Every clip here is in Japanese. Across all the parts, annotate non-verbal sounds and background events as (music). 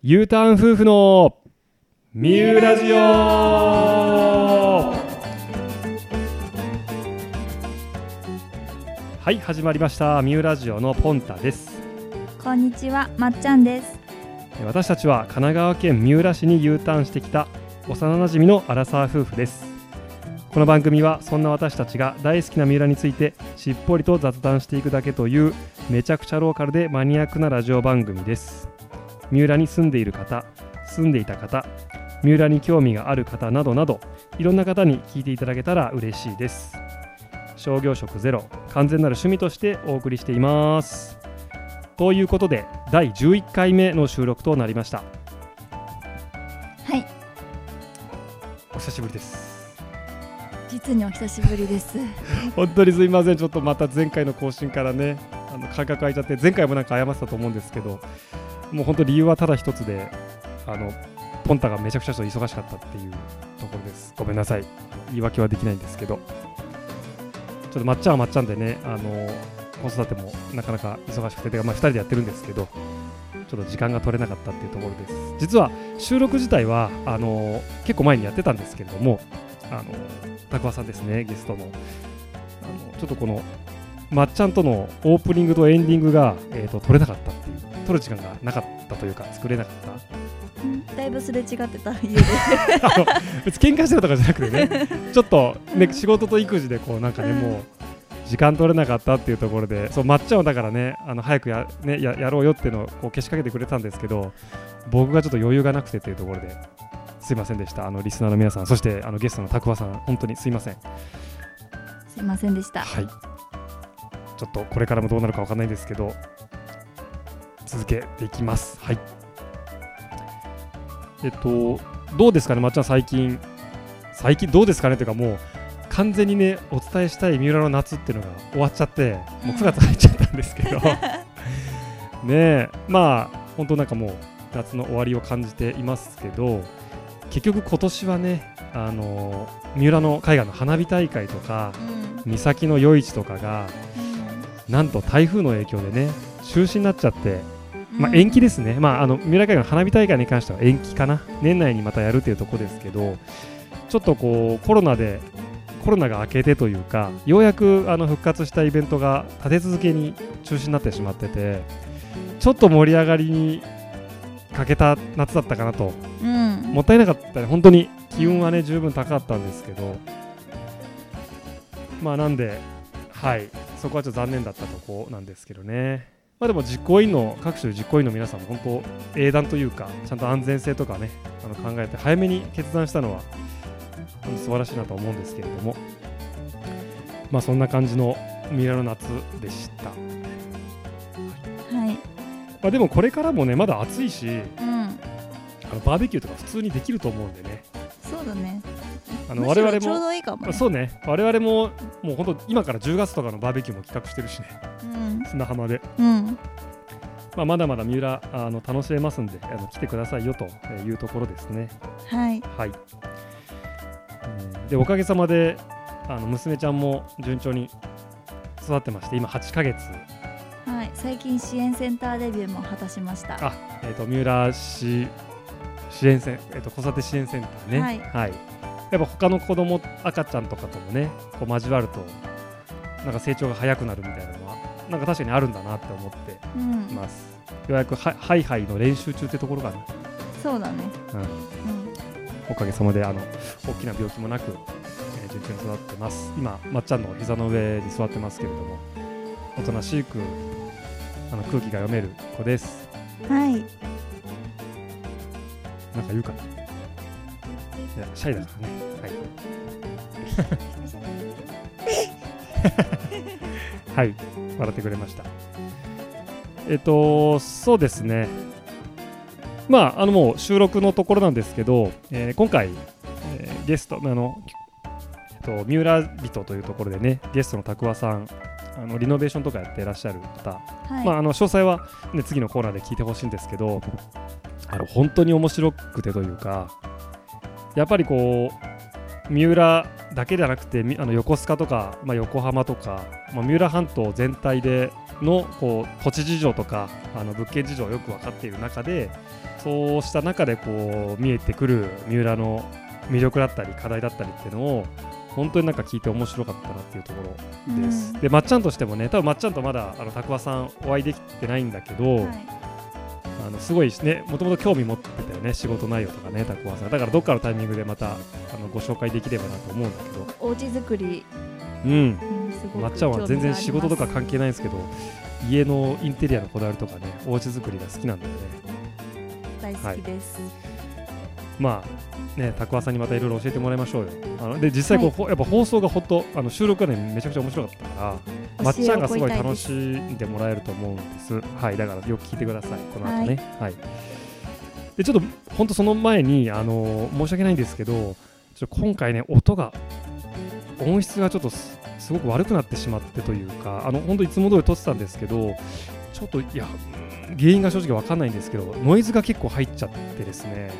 U ターン夫婦のミューラジオはい始まりましたミューラジオのポンタです。こんにちは、まっちゃんです。私たちは神奈川県三浦市に U ターンしてきた幼馴染のアラサー夫婦です。この番組はそんな私たちが大好きな三浦についてしっぽりと雑談していくだけというめちゃくちゃローカルでマニアックなラジオ番組です三浦に住んでいる方住んでいた方三浦に興味がある方などなどいろんな方に聞いていただけたら嬉しいです。商業職ゼロ完全なる趣味としてお送りしています。ということで第11回目の収録となりました。はい、お久しぶりです。実にお久しぶりです。(laughs) 本当にすいません。ちょっとまた前回の更新からねあの間隔空いちゃって前回もなんか謝ってたと思うんですけどもう本当理由はただ一つであのポンタがめちゃくちゃ忙しかったっていうところです。ごめんなさい。言い訳はできないんですけど。ちょっとまっちゃんはまっちゃんでねあの子育てもなかなか忙しくててまあ2人でやってるんですけどちょっと時間が取れなかったっていうところです。実は収録自体はあの結構前にやってたんですけれどもあのたくわさんですねゲストの。あのちょっとこのまっちゃんとのオープニングとエンディングが、えー、と撮れなかったっていう。撮る時間がなかったというか作れなかった？だいぶすれ違ってた家で。(laughs) 別に喧嘩してるとかじゃなくてね (laughs) ちょっとね仕事と育児でこうなんかね、うんもう時間取れなかったっていうところでそうまっちゃんはだからねあの早くや,、ね、ややろうよっていうのをこうけしかけてくれたんですけど僕がちょっと余裕がなくてっていうところですいませんでしたあのリスナーの皆さんそしてあのゲストのたくわさん本当にすいませんすいませんでした。はい。ちょっとこれからもどうなるかわかんないんですけど、続けていきます。はい。えっと、どうですかね、まっちゃん、最近。最近どうですかね？というか、もう完全にね、お伝えしたい三浦の夏っていうのが終わっちゃって、もう9月入っちゃったんですけど、(laughs) ねえ、まあ、本当なんかもう夏の終わりを感じていますけど、結局今年はね、あの三浦の海岸の花火大会とか、うん、三崎の夜市とかがなんと台風の影響でね中止になっちゃって、まあ、延期ですね、まあ、あの三浦海岸の花火大会に関しては延期かな。年内にまたやるというところですけどちょっとこうコロナでコロナが明けてというかようやくあの復活したイベントが立て続けに中止になってしまっててちょっと盛り上がりに欠けた夏だったかなと。うん、もったいなかったね、本当に気温はね、十分高かったんですけど、まあなんで、はい、そこはちょっと残念だったとこなんですけどね。まあでも実行委員の、各種実行委員の皆さんも本当、英断というか、ちゃんと安全性とかね、あの考えて、早めに決断したのは、本当素晴らしいなと思うんですけれども、まあそんな感じのミラノ夏でした。はい、まあでもこれからもね、まだ暑いし、うん、あのバーベキューとか普通にできると思うんでね。そうだね。あの我々もちょうどいいかも、ね。そうね、我々ももう本当、今から10月とかのバーベキューも企画してるしね、うん、砂浜で、うん、まあ、まだまだ三浦あの楽しめますんであの、来てくださいよというところですね。はい、はい、うん。でおかげさまであの娘ちゃんも順調に育ってまして、今8ヶ月、はい、最近支援センターデビューも果たしました。あえー、と三浦市支援セン、えー、と子育て支援センターね、はいやっぱ他の子供赤ちゃんとかともね、こう交わると、なんか成長が早くなるみたいなのは、なんか確かにあるんだなって思ってうん、ます。ようやくハハイハイの練習中ってところかな。そうだね。うん、うん、おかげさまであの大きな病気もなく、えー順調に育ってます。今、まっちゃんの膝の上に座ってますけれども、おとなしくあの空気が読める子です。はい、なんか言うかな。いや、シャイだからね。はい。(laughs) はい、笑ってくれました。えっと、そうですね。まあ、あのもう収録のところなんですけど、えー今回、えーゲスト、あの、えっと、三浦人というところでね、ゲストのたくわさん、あのリノベーションとかやってらっしゃる方、はい、まあ、あの詳細は、ね、次のコーナーで聞いてほしいんですけどあの本当に面白くてというかやっぱりこう三浦だけじゃなくてみあの横須賀とか、まあ、横浜とか、まあ、三浦半島全体でのこう土地事情とかあの物件事情をよく分かっている中でそうした中でこう見えてくる三浦の魅力だったり課題だったりっていうのを本当になんか聞いて面白かったなっていうところです。うん。でまっちゃんとしてもね多分まっちゃんとまだあのたくわさんお会いできてないんだけど、はい。あのすごいねもともと興味持ってたよね仕事内容とかねたくわさん。だからどっかのタイミングでまたあのご紹介できればなと思うんだけど。お家作り、うん。うん、まっちゃんは全然仕事とか関係係ないんですけど家のインテリアのこだわりとかねお家作りが好きなんだよね。大好きです。まあねたくわさんにまたいろいろ教えてもらいましょうよ。あので実際こう、ほやっぱ放送がほんとあの収録がねめちゃくちゃ面白かった。からまっちゃんがすごい楽しんでもらえると思うんです。はいだからよく聞いてください。この後ね。はい、でちょっと本当その前にあの申し訳ないんですけどちょっと今回ね音が音質がちょっとすすごく悪くなってしまってというかあの本当いつも通り撮ってたんですけどちょっといやうん原因が正直わかんないんですけどノイズが結構入っちゃってですね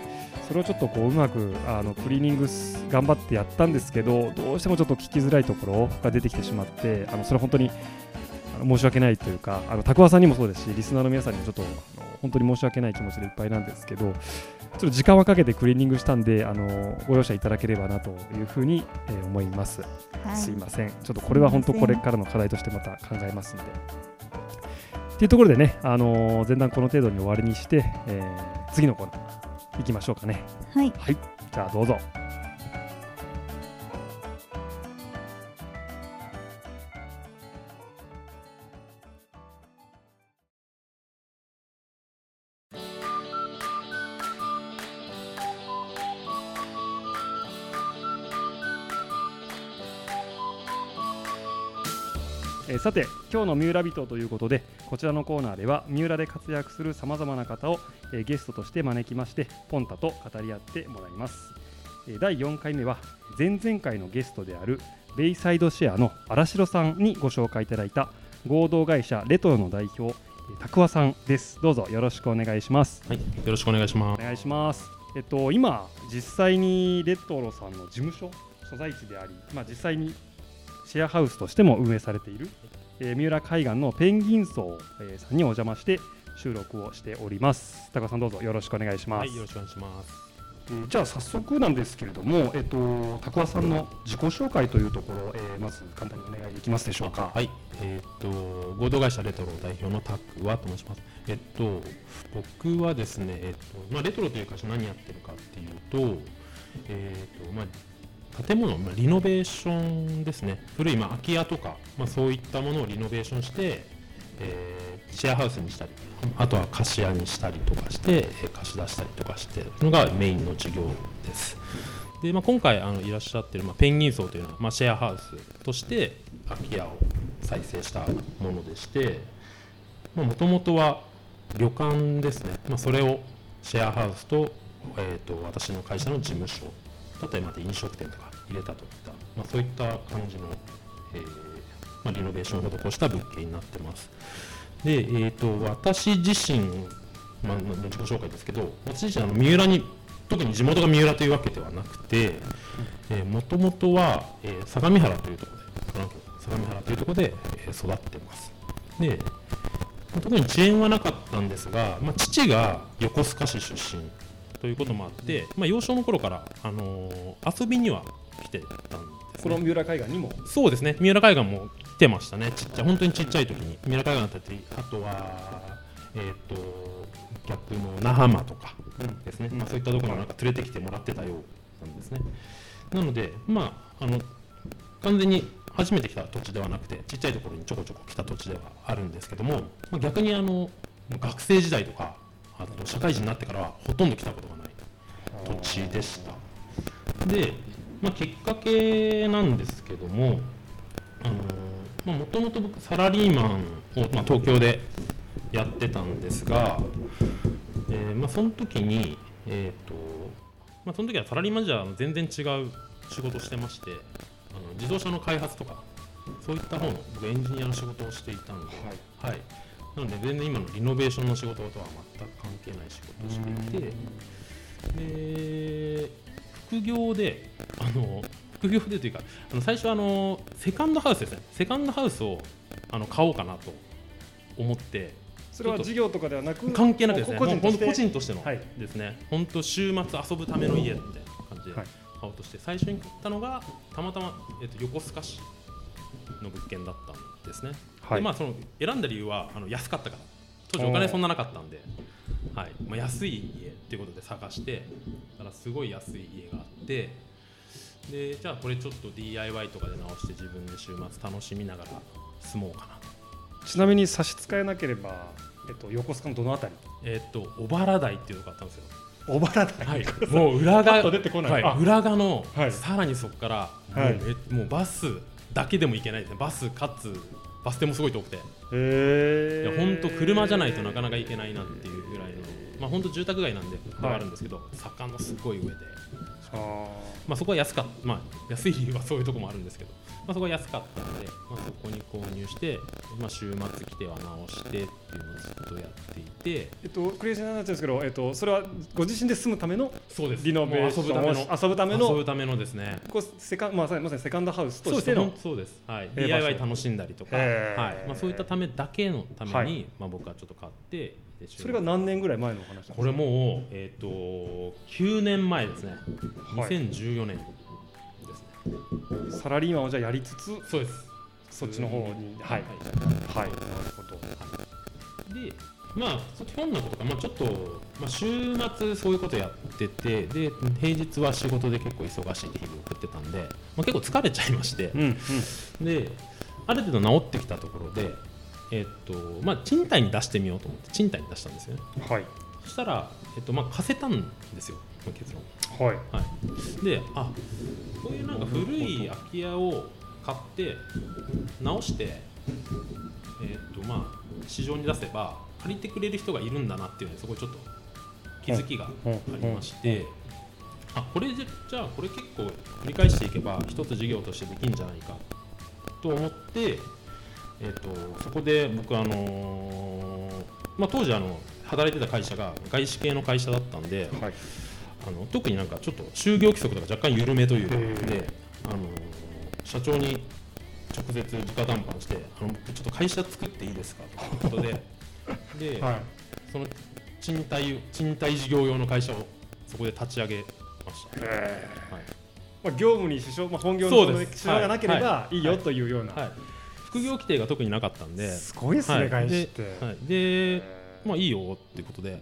それをちょっとこううまくあのクリーニングす頑張ってやったんですけどどうしてもちょっと聞きづらいところが出てきてしまってあのそれは本当に申し訳ないというかあのタクワさんにもそうですしリスナーの皆さんにもちょっと本当に申し訳ない気持ちでいっぱいなんですけどちょっと時間はかけてクリーニングしたんであのご容赦いただければなというふうに、えー思います。はいすいません。ちょっとこれは本当これからの課題としてまた考えますので。っていうところでね、あのー前段この程度に終わりにして、えー次のコーナー行きましょうかね。はい。はい。じゃあどうぞ。ーさて今日の三浦人ということでこちらのコーナーでは三浦で活躍するさまざまな方を、えーゲストとして招きましてポンタと語り合ってもらいます、えー第4回目は前々回のゲストであるベイサイドシェアの荒城さんにご紹介いただいた合同会社レトロの代表えーたくわさんですどうぞよろしくお願いしますはい、よろしくお願いします。お願いします。えっと今実際にレトロさんの事務所所在地であり、まあ実際にシェアハウスとしても運営されている、えー三浦海岸のペンギン荘、えーさんにお邪魔して収録をしております。高さんどうぞよろしくお願いします。はい、よろしくお願いします。えーじゃあ早速なんですけれども、えっと高さんの自己紹介というところ、えーまず簡単にお願いできますでしょうか。はい、えーっと合同会社レトロ代表のタックワと申します。えっと僕はですね、えっとまあレトロという会社何やってるかっていうと、えーっとまあ建物、まあ、リノベーションですね古い、まあ、空き家とか、まあ、そういったものをリノベーションして、えーシェアハウスにしたりあとは貸し屋にしたりとかして、え貸し出したりとかしてのがメインの事業です。でまあ、今回あのいらっしゃってる、まあ、ペンギン荘というのは、まあ、シェアハウスとして空き家を再生したものでしてもともとは旅館ですね、まあ、それをシェアハウスと,、えー、と私の会社の事務所だったりまた飲食店とか入れたといった、まあ、そういった感じの、えーまあ、リノベーションを施した物件になってます。で、えー、と私自身、まあ、自己紹介ですけど私自身あの三浦に特に地元が三浦というわけではなくてもともとは、えー相模原というところで相模原というところで、えー育ってます。で特に遅延はなかったんですが、まあ、父が横須賀市出身ということもあって、まあ、幼少の頃から、あのー遊びには来てたんです、ね、この三浦海岸にも？そうですね。三浦海岸も来てましたね。ちっちゃい本当にちっちゃい時に。三浦海岸だったりあとはえっ、と逆の那覇間とかですね、まあ、そういったところなんか連れてきてもらってたようなんですね。なのでまああの完全に初めて来た土地ではなくてちっちゃいところにちょこちょこ来た土地ではあるんですけども、まあ、逆にあの学生時代とかあと社会人になってからはほとんど来たことがない土地でした。で、まあ、きっかけなんですけどももともと僕サラリーマンを、まあ、東京でやってたんですが、えーまあ、その時に、えーとまあ、その時はサラリーマンじゃ全然違う仕事をしてましてあの自動車の開発とかそういった方の僕エンジニアの仕事をしていたんで、はい。なので全然今のリノベーションの仕事とは全く関係ない仕事をしていてで副業であの副業でというかあの最初あのセカンドハウスですね。セカンドハウスをあの買おうかなと思ってそれは事業とかではなく関係なくですね。個人として？個人としてのはい。ですね、本当週末遊ぶための家みたいな感じではい。買おうとして、最初に買ったのがたまたま、えっと横須賀市の物件だったんですね、はい。でまあその選んだ理由はあの安かったから。当時お金そんななかったんで、はい。まあ、安い家っていうことで探してだからすごい安い家があってでじゃあこれちょっと DIY とかで直して自分で週末楽しみながら住もうかな。とちなみに差し支えなければ、えっと、横須賀のどのあたり？えっと小原台っていうのがあったんですよ。小原台、はい、もう裏側出てこない。あはい、裏側の、はい。さらにそこから、はい。もうめもうバスだけでも行けないですね。バスかつバス停もすごい遠くて、いへや本当車じゃないとなかなか行けないなっていうぐらいのまあ本当住宅街なんでではあるんですけど、坂のすごい上で、あまあ、そこは安かまあ、安い理由はそういうところもあるんですけど、まあ、そこは安かったので、まあ、そこに購入して、まあ、週末来ては直してっていうのをずっとやっていて。えっと、クレイジーな話ですけど、えっと、それはご自身で住むためのそうです。リノベーション遊ぶための遊ぶための遊ぶためのですね。こうセカンまあ、まさにセカンドハウスとしてのそうです、はい、えー DIY 楽しんだりとか、はい。まあ、そういったためだけのために、はい。まあ、僕はちょっと買ってでそれが何年ぐらい前のお話なんですか？これもう、えー、と9年前ですね。はい。2014年ですね、サラリーマンをじゃあやりつつそうです。そっちの方にはい。ははい。なるほど。い。でまあそっち本のことか、まあ、ちょっと、まあ、週末そういうことやっててで平日は仕事で結構忙しい日々を送ってたんで、まあ、結構疲れちゃいまして、うんうん。である程度治ってきたところで、えっとまあ、賃貸に出してみようと思って賃貸に出したんですよね。はい。そしたら、えっとまあ、貸せたんですよまあ結論、はい。はい、であこういうなんか古い空き家を買って直して、えっとまあ、市場に出せば借りてくれる人がいるんだなっていうのにそこにちょっと気づきがありまして、あこれじゃじゃあこれ結構繰り返していけば一つ事業としてできるんじゃないかと思って、えっとそこで僕あのーまあ、当時あの働いてた会社が外資系の会社だったんで、はいあの特になんかちょっと就業規則とか若干緩めというで、あのー社長に直接直談判してあのちょっと会社作っていいですかということで (laughs) で、はい。その賃貸賃貸事業用の会社をそこで立ち上げました。へはい。まあ、業務に支障、まあ、本業の支障がなければはい。い。いよというような、はい、副業規定が特になかったんで、すごいですね、はい。外資って、ではい、でまあいいよっていうことで。はい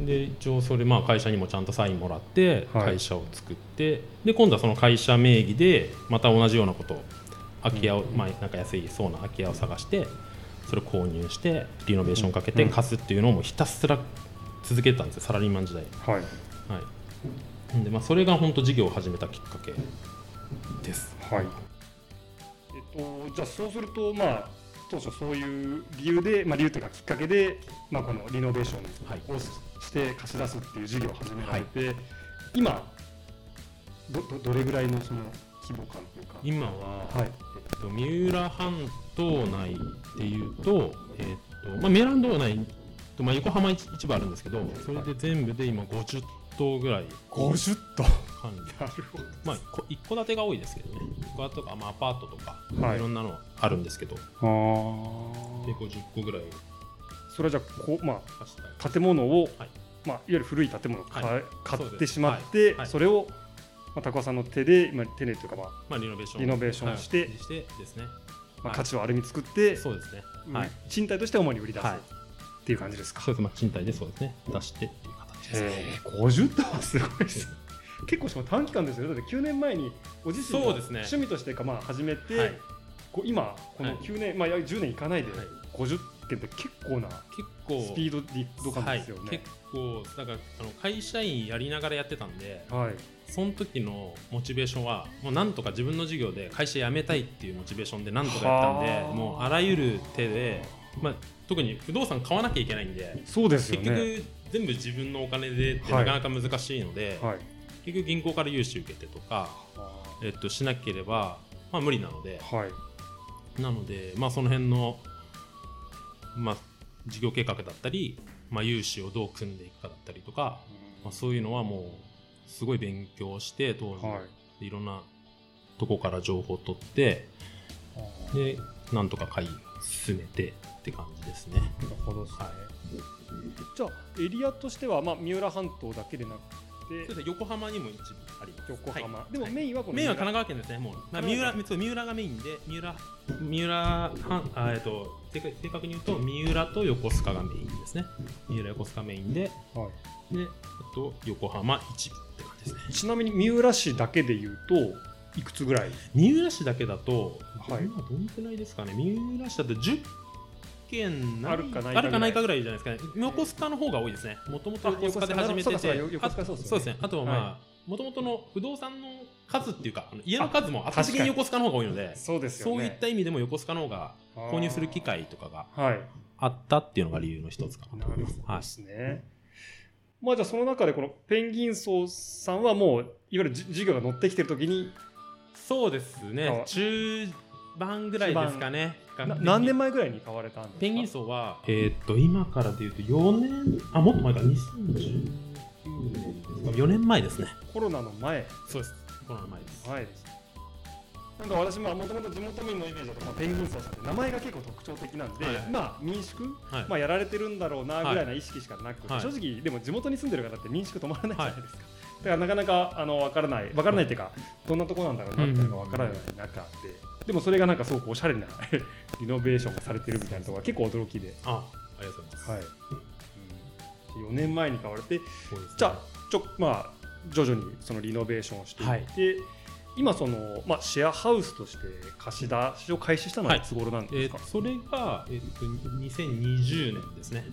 で一応それまあ会社にもちゃんとサインもらってはい。会社を作って、で今度はその会社名義でまた同じようなことを空き家を、まあなんか安いそうな空き家を探してそれを購入してリノベーションかけてうん。貸すっていうのをもうひたすら続けてたんですよサラリーマン時代。はい。はい。でまあそれが本当事業を始めたきっかけです。はい。えっと、じゃあそうすると、まあ、当初そういう理由で、まあ、理由というかきっかけで、まあ、このリノベーシはい。ョンをして貸し出すっていう事業を始められて、今どどどれぐらいのその規模感というか？今は、はい。えっと、三浦半島内でいうと,、えっとまあ、三浦半島内と、まあ、横浜市市場あるんですけどそれで全部で今50棟ぐらい。50と管理なるほど。まあこ一戸建てが多いですけどね。一戸建てとか、まあ、アパートとか、はい。い、ろんなのあるんですけど。であー。50個ぐらいそれはじゃあこう、まあ、建物を、はい。まあ、いわゆる古い建物を買,、はい。買ってしまって、はい。はい。それを、まあ、高尾さんの手で、まあ、手でというか、まあまあ、リノベーションリノベーションしてはい。してですね。まあ、はい。価値をある意味作って、そうですね。うんはい。賃貸として主に売り出す、はい。っていう感じですか？そうです。まあ賃貸でそうですね。出してっていう形ですね。えー、50とはすごいです。結構しかも短期間ですよ。だって9年前に趣味としてかまあ始めて、はい。こう今このはい。9年、まあいや10年いかないではい。50件って結構な結構スピードリド感ですよはい、ね結。構だからあの会社員やりながらやってたんではい。その時のモチベーションはもうなんとか自分の事業で会社辞めたいっていうモチベーションでなんとかやったんではあもうあらゆる手で、まあ、特に不動産買わなきゃいけないんでそうですよ結ね。局全部自分のお金でってはないかなか難しいので、はい。結局銀行から融資受けてとか、えっと、しなければ、まあ、無理なのではい。なので、まあ、その辺の、まあ、事業計画だったり、まあ、融資をどう組んでいくかだったりとか、まあ、そういうのはもうすごい勉強して当時、はい。いろんなとこから情報を取ってでなんとか買い進めてって感じですね。なるほどですね、はい。じゃあエリアとしては、まあ、三浦半島だけでなくて横浜にも一部あります。横浜、はい。でもメインはこのメインは神奈川県ですね、もう、まあ、三浦、三浦がメインで、三浦、三浦、はあ、えっと、正確正確に言うと、三浦と横須賀がメインですね。三浦横須賀メインで、はい。で、あと横浜一部って感じですね。ちなみに三浦市だけでいうといくつぐらい？三浦市だけだと、はい。今どのくらいですかね、三浦市だと10件あるかないかぐらい。あるかないかぐらいじゃないですかね。横須賀の方が多いですね。もともと横須賀で始めてて、そうですよね。あとはまはあ、もともとの不動産の数っていうか、家の数も圧倒的にに。横須賀の方が多いので、そうですそういった意味でも横須賀の方が購入する機会とかがはいあったっていうのが理由の一つかななと思います。はいまあじゃあその中でこのペンギン荘さんはもういわゆるじ授業が乗ってきてる時にそうですあね。中盤ぐらいですかね。な何年前ぐらいに買われたんですか？ペンギン荘は、えーっと、今からでいうと4年、あ、もっと前か、2019年ですか、4年前ですね。コロナの前そうです。コロナの前です。前ですなんか私ももともと地元民のイメージだと、まあ、ペンギン荘さんって名前が結構特徴的なんで、はい。まあ民宿、はい。まあ、やられてるんだろうなぐらいな意識しかなく、はい。正直でも地元に住んでる方って民宿泊まらないじゃないですか、だからなかなかあの分からない分からないっていうかどんなところなんだろうなっていうのが分からない中で、でもそれがなんかすごくおしゃれな (laughs) リノベーションがされてるみたいなところが結構驚きで、あ、ありがとうございます。はい。うん、4年前に買われてね。じゃあちょまあ徐々にそのリノベーションをしていって、今その、まあ、シェアハウスとして貸し出しを開始したのはい。つ頃なんえですか、ーそれが、えーっと、2020年ですね。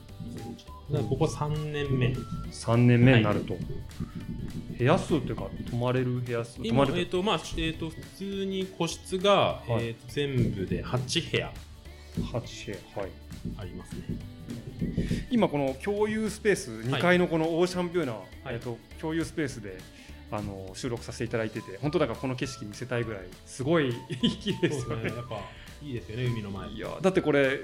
ここ3年目。3年目になると、部屋数というか泊まれる部屋数泊今、まれるえーっと、まあ、えーっと、普通に個室が、はい。えー全部で8部屋。8部屋はい。ありますね。今この共有スペース2階のこのオーシャンビューな、はい。えっと共有スペースであの収録させていただいてて本当だからこの景色見せたいぐらいすごい綺麗ですよね。やっぱ、いいですよね、海の前。いやだってこれ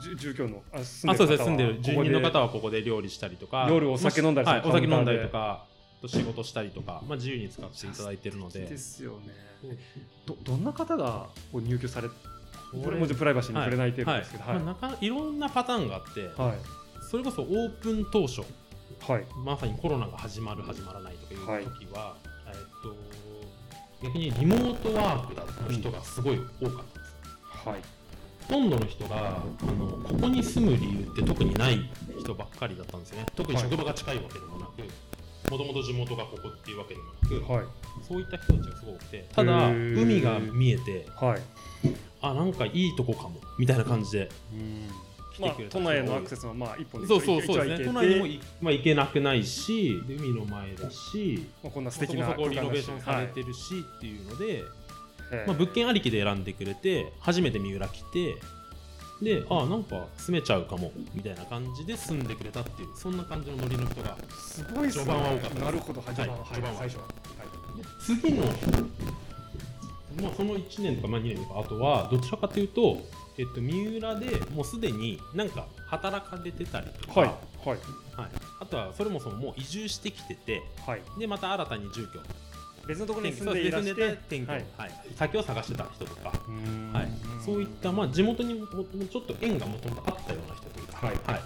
じ住居のあ住んでる住んでる。住人の方はここで料理したりとか夜お酒飲んだりはい、お酒飲んだりとか仕事したりとか、まあ、自由に使っていただいてるので。でですよね。どどんな方が入居されここれもプライバシーに触れない程度ですけどはい。まあ、なかいろんなパターンがあって、はい。それこそオープン当初はい。まさにコロナが始まる始まらないとかはいいう時は、えっと逆にリモートワークだの人がすごい多かったです、はい。ほとんどの人があのここに住む理由って特にない人ばっかりだったんですよね。特に職場が近いわけでもなくもともと地元がここっていうわけでもなく、はい。そういった人たちがすごく多くてただ海が見えてはい。あなんかいいとこかもみたいな感じで来まあてくれた都内へのアクセスもまあ一本でそうそうそうですね。都内にもいい、まあ、行けなくないしで海の前だしまあこんな素そこ敵なそこリノベーションされはいてるしっていうので、ええまあ、物件ありきで選んでくれて初めて三浦来てであなんか住めちゃうかもみたいな感じで住んでくれたっていうそんな感じのノリの人がすごいっすね。序盤は多かったなるほど。はい。序盤はい。最初は。次の、まあ、その1年とか、まあ、2年とかあとはどちらかというと、えっと、三浦でもうすでになんか働かれてたりとか、はいはい。はい。あとはそれもそももう移住してきててはい。でまた新たに住居。別のところに転住んでいらしてで転居、ははい。い。先を探してた人とか、はい、そういった、まあ、地元にももちょっと縁がもともとあったような人というか、はいはい、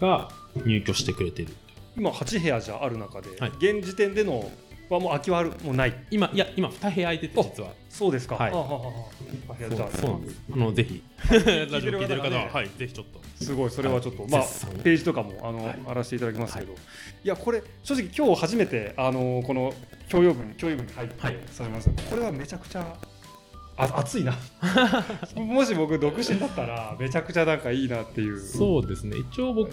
が入居してくれてる。今8部屋じゃある中で、はい。現時点でのはもう空きはあるもうない。今いや今2部屋空いてて実は。そうですか。はい。あははは。あ部屋じゃあそうなんです。あのぜひ。聞 (laughs) ラジオ聞いてる方は、ね。はい、ぜひちょっと。すごい。それはちょっと、はい。まあページとかもあの、はい。あらせていただきますけど、い、やこれ正直今日初めてあのこの共用部に共有部に入ってはい。されました、これはめちゃくちゃあ熱いな。(laughs) もし僕独身だったらめちゃくちゃなんかいいなっていう。そうですね。一応僕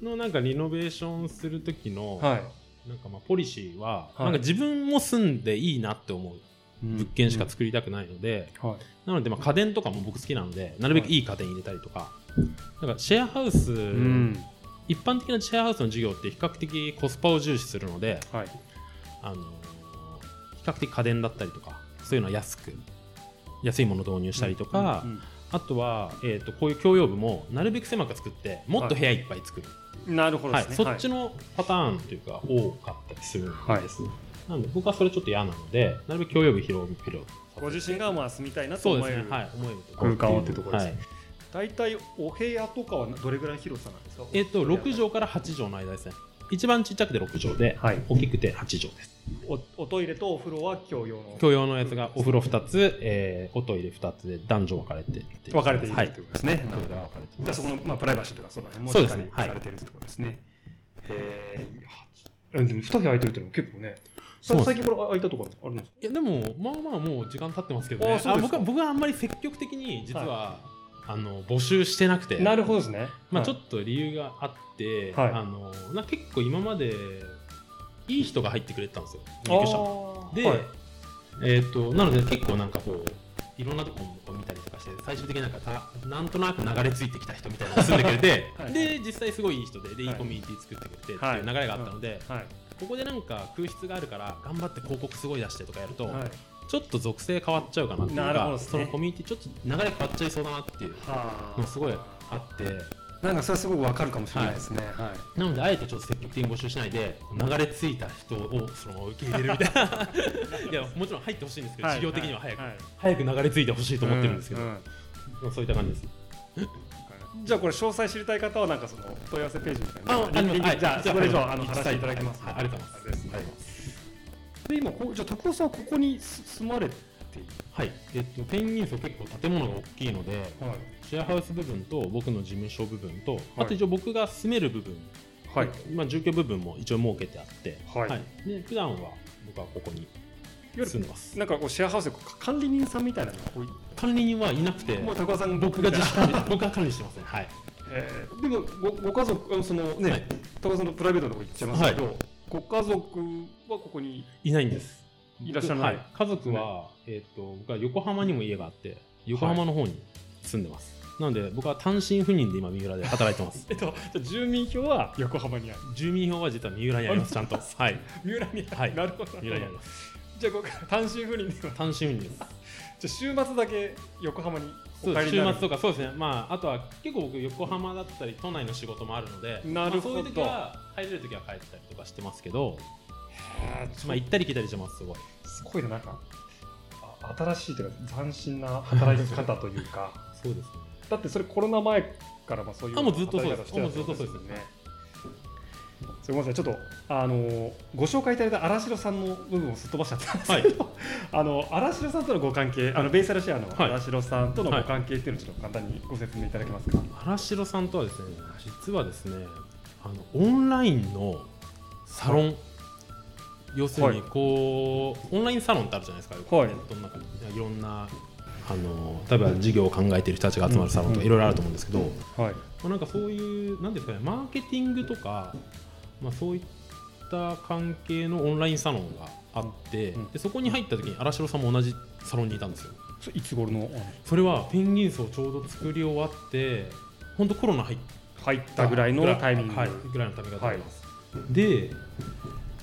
のなんかリノベーションする時の、はいなんかまあポリシーは、はい。なんか自分も住んでいいなって思う物件しか作りたくないので、はい。なのでまあ家電とかも僕好きなのでなるべくい。い家電入れたりとか、なんかシェアハウス、うん。一般的なシェアハウスの事業って比較的コスパを重視するので、はい。あのー比較的家電だったりとかそういうのは安く安いものを導入したりとか、うんうん。あとは、えー、とこういう共用部もなるべく狭く作ってもっと部屋いっぱい作る、なるほどはい。ですね、そっちのパターンというか多かったりするんです、はい。なので僕はそれちょっと嫌なのでなるべく共用部広広ご自身がまあ住みたいなと思える、ですね。はい。思える空間をってところですね。はい。大体お部屋とかはどれぐらいの広さなんですか？えっと6畳から8畳の間ですね一番ちっちゃくて6畳で、はい。大きくて8畳です。おおトイレとお風呂は共用の。共用のやつがお風呂2つ、えーおトイレ2つで男女分かれてっていう。分かれているはいということですね、トイレが分かれてじゃあそこの、まあ、プライバシーとかその辺もしっかりそうですねはいされているということですね。えー、でも2部屋空いてるっていうのは結構ね、そうです。最近これ空いたところあるんですか？いやでもまあまあもう時間経ってますけどね。あそうですか。僕は僕はあんまり積極的に実は、あの募集してなくて。なるほどですね。まあ、ちょっっと理由があって、はい。あのな結構今までいい人が入ってくれてたんですよ。と入居者。で、はい、えー、となので結構なんかこういろんなところを見たりとかして最終的になんかたなんとなく流れ着いてきた人みたいなのが住んでくれてはい。で実際すごいいい人ででい。いはいコミュニティ作ってくれてってはい。いう流れがあったので、はい。ここでなんか空室があるから頑張って広告すごい出してとかやると、はいちょっと属性変わっちゃうかなっていうか、ね。そのコミュニティちょっと流れ変わっちゃいそうだなっていうはのすごいあって。なんかそれはすごくわかるかもしれないですね。はい。なのであえてちょっと積極的に募集しないで流れ着いた人をその受け入れるみたいな。(laughs) いやもちろん入ってほしいんですけど、はい。事業的には早く、はい。早く流れ着いてほしいと思ってるんですけど、ううん。そういった感じです。じゃあこれ詳細知りたい方はなんかその問い合わせページみたいな。あありじゃあそれ以上あのはい。話していただけます。はい。ありがとうございます。ありがとうございますで今こうじゃあ拓郎さんはここにす住まれてはい。えっとペンギン層結構建物が大きいのではい。シェアハウス部分と僕の事務所部分と、い。あと一応僕が住める部分、はい。まあ、住居部分も一応設けてあって、はい。で普段は僕はここに住んでます。なんかこうシェアハウスで管理人さんみたいなの管理人はいなくてもう高尾さん僕が自主管理僕が管理してますねはい。えーでもごご家族そのね、はい。高尾さんのプライベートのとこ行っちゃいますけど、ご家族はここにいないんです。いらっしゃらない？はい、家族は、えっ、と、僕は横浜にも家があって、横浜の方に住んでます。なので、僕は単身赴任で今、三浦で働いてます。(laughs) えっと住民票は横浜にある住民票は実は三浦にあります、ちゃんと。はい。三浦にある、はいなるほど三浦にあります。じゃあここ単身赴任では単身赴任です。(laughs) じゃあ週末だけ横浜に週末とか、そうですね。まあ、あとは結構僕、横浜だったり、都内の仕事もあるので、なるほど。まあそういう時は、帰れる時は帰ったりとかしてますけど、まあ、行ったり来たりしてます、すごい。すごいねなんかあ新しいというか斬新な働き方というか。(laughs) そうですね。だってそれコロナ前からまあそういうあもうずっとそうです。もうずっとそうです。よねすみません。ちょっとあのご紹介いただいた荒城さんの部分をすっ飛ばしちゃったんですけど、(laughs) あの荒城さんとのご関係あのベイサルシェアのはい荒城さんとのご関係っていうのをちょっと簡単にご説明いただけますか、原城さんとはですね実はですねあのオンラインのサロン、要するにはい。こう、オンラインサロンってあるじゃないですか、はい。ネットの中にいろんなあの例えば事業を考えている人たちが集まるサロンとうんかいろいろあると思うんですけど、まはい。あ、なんかそういうなんですかねマーケティングとか、まあ、そういった関係のオンラインサロンがあって、うん。でそこに入った時に荒城さんも同じサロンにいたんですよ。そいつ頃の？それはペンギン層ちょうど作り終わって本当コロナ入ったぐらいのタイミング、はい、ぐらいのタイミングだと思います、で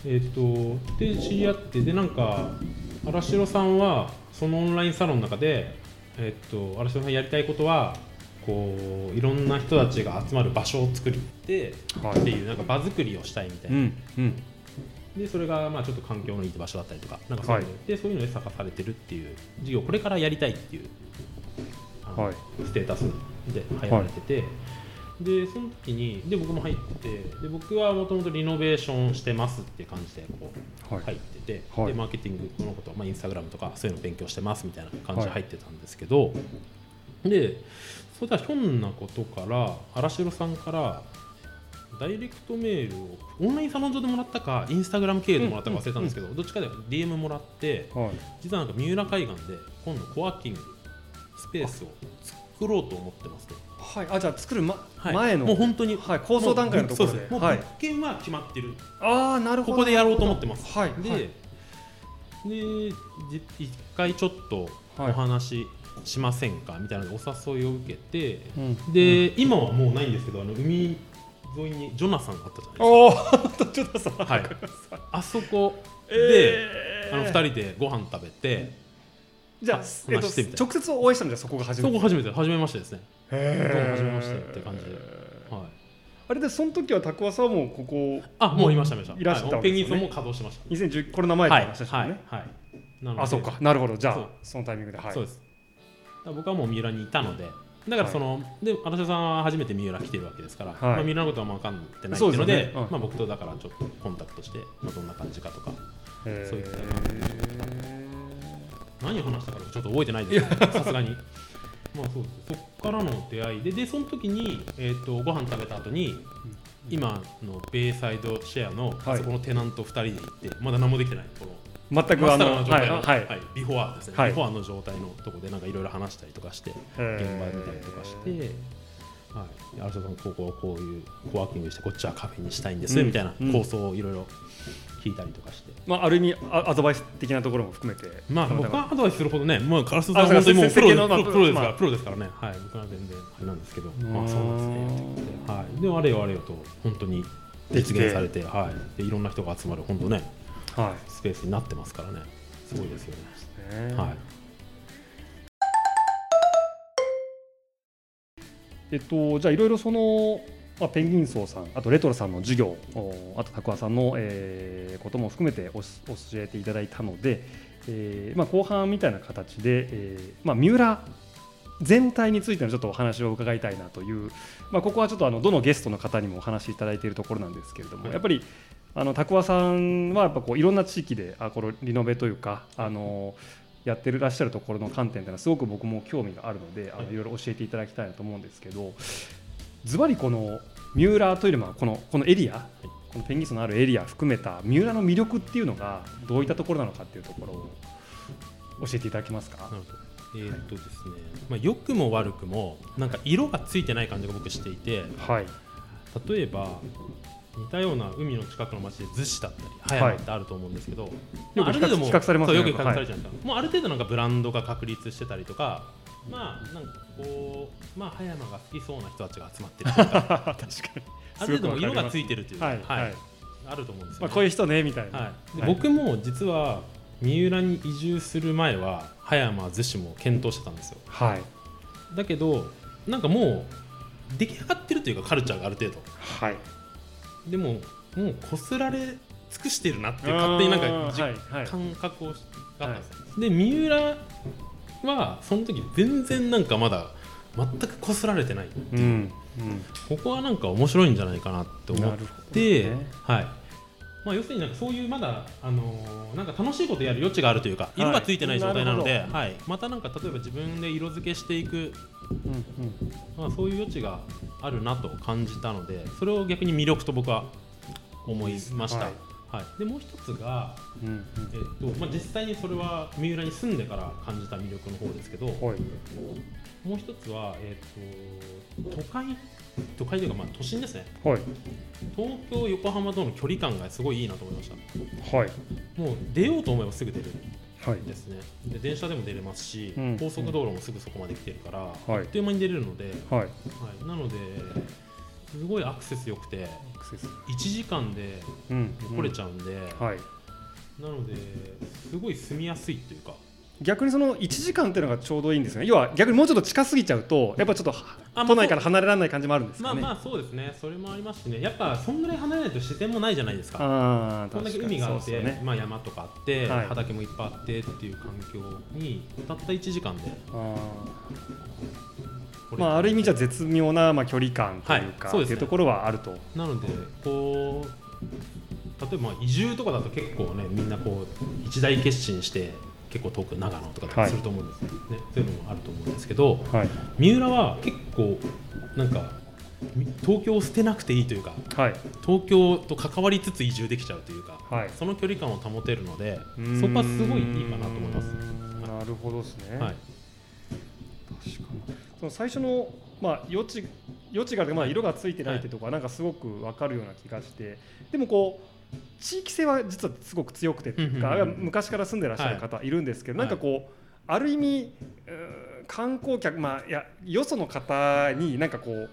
えっ、とで知り合ってでなんか荒城さんはそのオンラインサロンの中でえっ、と荒城さんやりたいことはこういろんな人たちが集まる場所を作ってはい。っていうなんか場作りをしたいみたいうな、んうん。でそれがまあちょっと環境のいい場所だったりとかなんかそういうので,、そういうので探されてるっていう事業をこれからやりたいっていうはい。ステータスで入られてて、でその時にで僕も入ってで僕はもともとリノベーションしてますっていう感じでこうはい。入ってて、はい。でマーケティングのこと、まあ、インスタグラムとかそういうの勉強してますみたいな感じで入ってたんですけど、でそれではひょんなことから荒城さんからダイレクトメールをオンラインサロン上でもらったかインスタグラム経由でもらったか忘れたんですけど、どっちかで DM もらってはい。実はなんか三浦海岸で今度コワーキングスペースを作ろうと思ってますと、はい、あじゃあ作る、まはい。前のもう本当にはい、構想段階のところで。もう物件は決まってる、ああなるほど。ここでやろうと思ってます。はい。で,、はい。でじ一回ちょっとはい。お話ししませんか？みたいなお誘いを受けて、うん。で、今はもうないんですけどあの海沿いにジョナサンがあったじゃないですかはい。あそこで、えー。あの2人でご飯食べて、じゃあ、えっ直接お会いしたのじゃそこが初めて？そこ初めて初めましてですね。へ初めましてって感じで。はい。あれでその時はタクワさんはもうここあもういましたいました。いらしペンギンさんも稼働してました。2010コロナ前ってはい話でしたよね、はいはい。なのであそうか。なるほど。じゃあそのタイミングで。はい。そうです僕はもう三浦にいたのでだからその、で荒瀬さんは初めて三浦来てるわけですから、はい。まあ、三浦のことは分かってないってそいううのでねうんまあ、僕とだからちょっとコンタクトして、まあ、どんな感じかとかそういった何を話したかちょっと覚えてないですさすがに。(laughs) まあそうこからの出会いででその時に、えー、とご飯食べた後に今のベイサイドシェアのそこのテナント2人で行ってまだ何もできてないこの全くあのはいの状態の、はいはい。ビフォアですね、はい。ビフォアの状態のとこでなんかいろいろ話したりとかして現場見たりとかして、はい、荒瀬さんここはこういうコワーキングしてこっちはカフェにしたいんです、うん。みたいなうん。構想をいろいろ聞いたりとかして、まあある意味あアドバイス的なところも含めて。まあ僕はアドバイスするほどね、まあ、カラスさん本当にもうプロですから、まあプロですからね、はい、僕は全然あれなんですけど、まあそうですね。う、はい、であれよあれよと本当に実現されて、はい、でいろんな人が集まる本当ね。はスペースになってますからね、すごいですよね。はい。えっと、じゃあいろいろその、まあ、ペンギン荘さんあとレトロさんの授業おあとタクワさんの、えーことも含めておし教えていただいたので、えーまあ、後半みたいな形で、えーまあ、三浦全体についてのちょっとお話を伺いたいなという、まあ、ここはちょっとあのどのゲストの方にもお話しいただいているところなんですけれども、はい。やっぱりあのタクワさんはやっぱこういろんな地域であこのリノベというかあのやってるらっしゃるところの観点というのはすごく僕も興味があるのであのはい。いろいろ教えていただきたいなと思うんですけどズバリこの三浦というよりもこのこのエリア、このペンギン巣のあるエリア含めた三浦の魅力っていうのがどういったところなのかっていうところを教えていただけますか？な。るほど。えとですね、まあ、良くも悪くもなんか色がついてない感じが僕していてはい、例えば似たような海の近くの町で逗子だったり葉山ってあると思うんですけど、まあ、ある程度も比較されますね。そうよく比較されちゃうんですか、もうある程度なんかブランドが確立してたりとかまあなんかこうまあ葉山が好きそうな人たちが集まってるとか。(laughs) 確かに。ある程度もう色がついいてるというか、はい。はい。あると思うんですよ、ね。まあ、こういう人ねみたいな、はい、ではい。僕も実は三浦に移住する前は葉山逗子も検討してたんですよ。はい。だけどなんかもう出来上がってるというかカルチャーがある程度。はいでももうこすられ尽くしてるなっていう勝手になんかじはいはい。感覚をがあったんですよ、で三浦はその時全然なんかまだ全くこすられてない。うんうん。ここはなんか面白いんじゃないかなって思って、ね。はい。まあ、要するになんかそういうまだ、あのーなんか楽しいことやる余地があるというか色がついてない状態なので、はい。またなんか例えば自分で色付けしていく、まあ、そういう余地があるなと感じたのでそれを逆に魅力と僕は思いました。はい。はい。でもう一つが、うんうん。えっとまあ、実際にそれは三浦に住んでから感じた魅力の方ですけど、はい。もう一つは、えっと都会都会というかまあ都心ですね。はい。東京横浜との距離感がすごいいいなと思いました。はい。もう出ようと思えばすぐ出る。はいですね。で電車でも出れますし、うん。高速道路もすぐそこまで来てるから、はい。あっという間に出れるので、はい。はい、なのですごいアクセス良くてアクセス。1時間でうん。来れちゃうんで、はい。なのですごい住みやすいというか逆にその1時間っていうのがちょうどいいんですよね。要は逆にもうちょっと近すぎちゃうとやっぱちょっとあ都内から離れられない感じもあるんですかね。まあまあそうですね。それもありますしね。やっぱそんぐらい離れないと自然もないじゃないですか。ああこんだけ海があって、ね。まあ、山とかあって、はい。畑もいっぱいあってっていう環境にたった1時間で。まあある意味じゃ絶妙なまあ距離感というか、はい。そうね。っていうところはあると。なのでこう例えばまあ移住とかだと結構ねみんなこう一大決心して結構遠く長野とかはい。すると思うんですよ、ねそういうのもあると思うんですけどはい。三浦は結構なんかみ東京を捨てなくていいというかはい。東京と関わりつつ移住できちゃうというか、はい。その距離感を保てるのでそこはすごいいいかなと思います。なるほどですね、はい、確かに。その最初の、まあ、余地余地がまあ色がついてないってとこはなんかすごく分かるような気がしてでもこう地域性は実はすごく強くてっていうか、昔から住んでらっしゃる方い。るんですけど、はい。なんかこうある意味観光客まあいやよその方になんかこう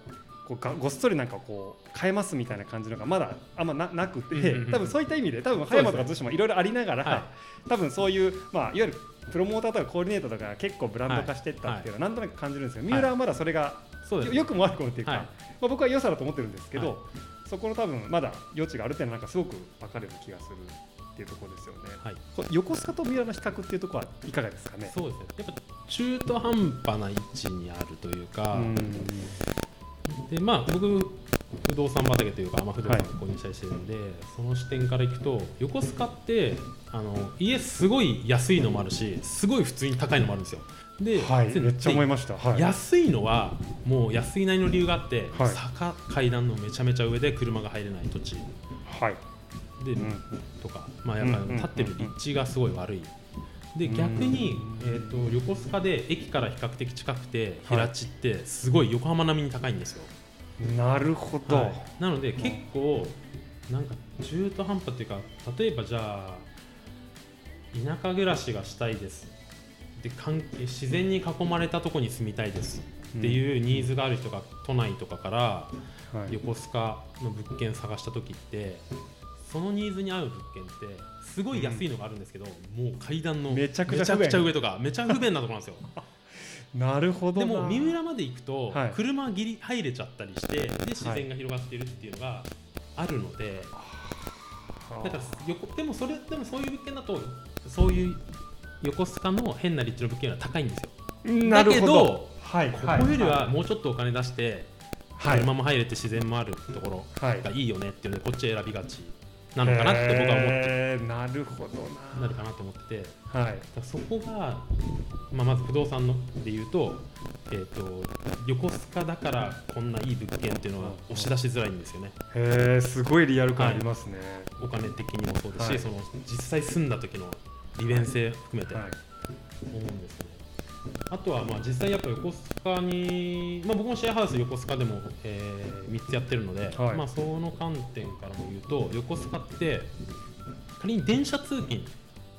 こうがごっそりなんかこう変えますみたいな感じのがまだあんまななくて、多分そういった意味で多分葉山とか逗子もいろいろありながら、はい。多分そういう、まあ、いわゆるプロモーターとかコーディネートとかが結構ブランド化していったっていうのはなんとなく感じるんですよ、はい。三浦はまだそれがそうですよよくも悪くもっていうか、はい。まあ、僕は良さだと思ってるんですけど、はいそこの多分まだ余地があるっていうのはなんかすごく分かるような気がするっていうところですよね。はい。横須賀と三浦の比較っていうところはいかがですかね？そうですね。やっぱ中途半端な位置にあるというか、うん。でまあ僕不動産畑というか、まあ、不動産はい購入したりしてるんで、その視点からいくと横須賀ってあの家すごい安いのもあるしすごい普通に高いのもあるんですよで、はい、でめっちゃ思いました。はい。安いのはもう安いなりの理由があって、はい坂階段のめちゃめちゃ上で車が入れない土地はい。で、うんとか、まあ、やっぱ立ってる立地がすごい悪い。で逆に、えー、と横須賀で駅から比較的近くてはい平地ってすごい横浜並みに高いんですよ。なるほど。はいなので結構なんか中途半端っていうか例えばじゃあ田舎暮らしがしたいですで関係自然に囲まれたとこに住みたいですっていうニーズがある人が都内とかからはい。横須賀の物件探した時ってそのニーズに合う物件ってすごい安いのがあるんですけど、もう階段のめちゃくちゃ不便。めちゃくちゃ上とかめちゃ不便なところなんですよ。(laughs) なるほどな。でも三浦まで行くと、はい。車ギリ入れちゃったりしてで自然が広がっているっていうのがあるので、だから横でもそれでもそういう物件だとそういう横須賀の変な立地の物件は高いんですよなるほど。だけどはい。ここよりはもうちょっとお金出して、はい。車も入れて自然もあるところはいがいいよねっていうのでこっち選びがちなのかなって僕は思ってなるほどな。なるかなと思っててはい。そこが、まあ、まず不動産ので言うと,、えー、と横須賀だからこんないい物件っていうのは押し出しづらいんですよねへえ、すごいリアル感ありますね。お金的にもそうですし、はいその実際住んだ時の利便性含めてはい。思うんですね。あとはまあ実際やっぱ横須賀に、まあ、僕もシェアハウス横須賀でも、え3つやってるので、はいまあ、その観点からも言うと横須賀って仮に電車通勤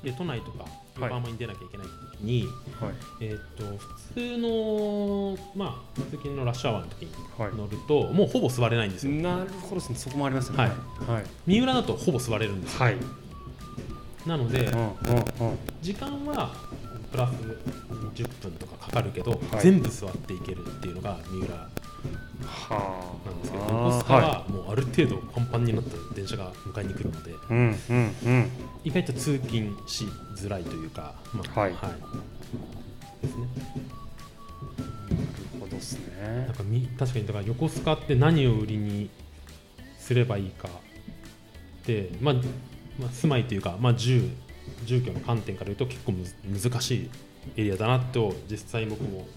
で都内とか横浜に出なきゃいけない時に、はい。えー、と普通の、まあ、通勤のラッシュアワーの時にはい乗ると、もうほぼ座れないんですよ。なるほどですね。そこもありますね。はいはい。三浦だとほぼ座れるんですよ。はい。なので。時間はプラス10分とかかかるけど、はい全部座っていけるっていうのが三浦はなんですけどあ横須賀ははもうある程度パンパンになった電車が迎えに来るので。意外と通勤しづらいというか、まあはいですねなるほどですねなん。かみ確かにだから横須賀って何を売りにすればいいかで、まあまあ、住まいというか、まあ、住住居の観点から言うと結構難しいエリアだなと実際僕も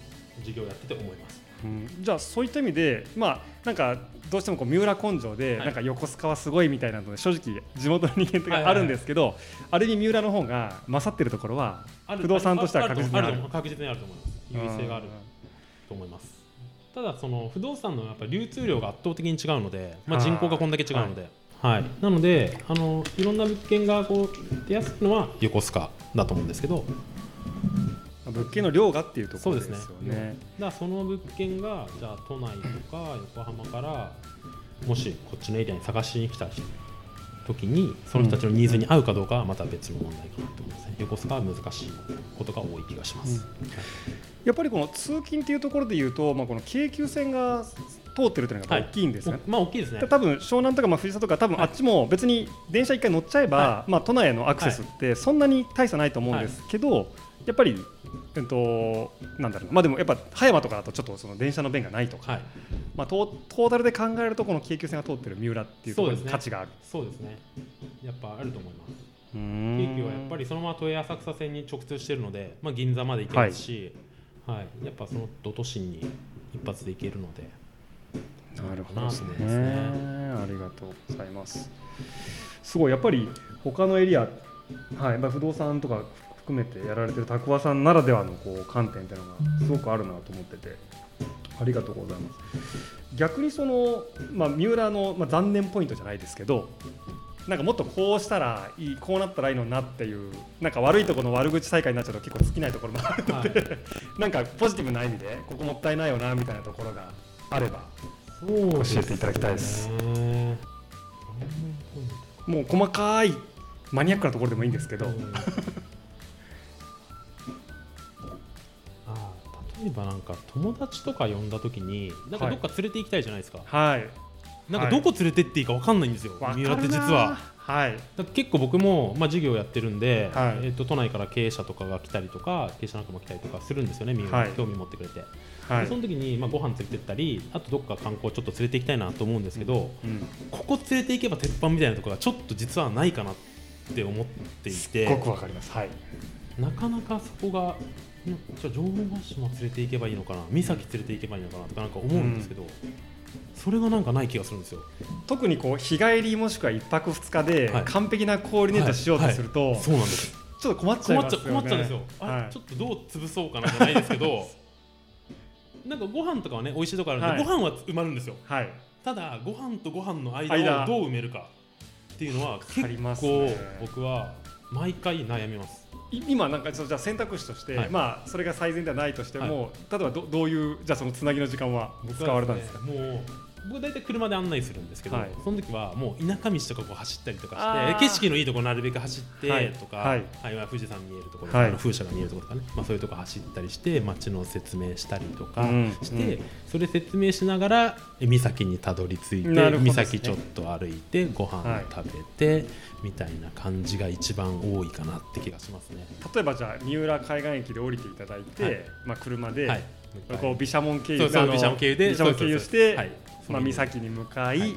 授業やってて思います。うん。じゃあそういった意味でまあなんかどうしてもこう三浦根性で、はい。なんか横須賀はすごいみたいなので正直地元の人間とかあるんですけど、ある意味三浦の方が勝ってるところは不動産としては確実にある。確実にあると思います。優位性がある。と思いますただその不動産のやっぱ流通量が圧倒的に違うので、まあ、人口がこんだけ違うので、はい。なのであのいろんな物件がこう出やすいのは横須賀だと思うんですけど。物件の量がっていうところですよそうね。ですだその物件がじゃあ都内とか横浜からもしこっちのエリアに探しに来た時にその人たちのニーズに合うかどうかはまた別の問題かなと思いますね。横須賀は難しいことが多い気がします、やっぱりこの通勤っていうところで言うと、まあ、この京急線が通ってるというのがはい。大きいんですね。おまあ大きいですね。多分湘南とかまあ藤沢とか多分はい。あっちも別に電車一回乗っちゃえば、はまあ都内へのアクセスってそんなに大差ないと思うんですけど、やっぱりえっとなんだろうな。まあでもやっぱ葉山とかだとちょっとその電車の便がないとか、はい。まあトートータルで考えるとこの京急線が通ってる三浦っていうところに価値がある。そうですね。やっぱあると思います。京京急はやっぱりそのまま都営浅草線に直通してるので、まあ、銀座まで行けますし、はい。やっぱそのど都心に一発で行けるのでなるほどですねねありがとうございます。すごいやっぱり他のエリア、はい、まあ不動産とか含めてやられてる拓和さんならではのこう観点っていうのがすごくあるなと思ってて、ありがとうございます。逆にそのまあ三浦のまあ残念ポイントじゃないですけど。なんかもっとこうしたらいいこうなったらいいのになっていうなんか悪いところの悪口大会になっちゃうと結構尽きないところもあるので、(laughs) なんかポジティブな意味でここもったいないよなみたいなところがあればそう教えていただきたいです。ね。もう細かいマニアックなところでもいいんですけど、うんあー例えばなんか友達とか呼んだ時になんかどっか連れて行きたいじゃないですか、はい、なんかどこ連れてっていいかわかんないんですよ、わかるな三浦って実は。はい。結構僕も、まあ、授業やってるんで、はい。えー、と都内から経営者とかが来たりとか経営者なんかも来たりとかするんですよねみんな、はい。興味持ってくれて、はい。でその時に、まあ、ご飯連れてったりあとどっか観光ちょっと連れて行きたいなと思うんですけど、うん。ここ連れて行けば鉄板みたいなところがちょっと実はないかなって思っていてすごくわかります。はい。なかなかそこがんじゃあ城ヶ島連れて行けばいいのかな三崎連れて行けばいいのかなとかなんか思うんですけど、それがなんかない気がするんですよ。特にこう日帰りもしくは一泊二日ではい。完璧なコーディネートしようとすると、そうなんです。ちょっと困っちゃいますよね。困っちゃうんですよ、はい。ちょっとどう潰そうかなじゃないですけど (laughs) なんかご飯とかはね美味しいとこあるんで、はい。ご飯は埋まるんですよ。はい。ただご飯とご飯の間間。をどう埋めるかっていうのは結かります構ね。僕は毎回悩みます。い今なんかちょっとじゃあ選択肢として、はい。まあそれが最善ではないとしても、例えばどどういうじゃあそのつなぎの時間は使われたんですか？ねもう僕大体車で案内するんですけど、はい。その時はもう田舎道とかこう走ったりとかして景色のいいところなるべく走ってはい。とか、はいはいまあ富士山見えるところ、はい。風車が見えるところとかね、まあ、そういうところ走ったりして街の説明したりとかうんして、うんそれ説明しながらえ岬にたどり着いて、ね。岬ちょっと歩いてご飯を食べて、みたいな感じが一番多いかなって気がしますね。例えばじゃあ三浦海岸駅で降りていただいて、はい。まあ車で、はい。こう毘沙門経由で毘沙門経由して、はいまあ岬に向かい、はい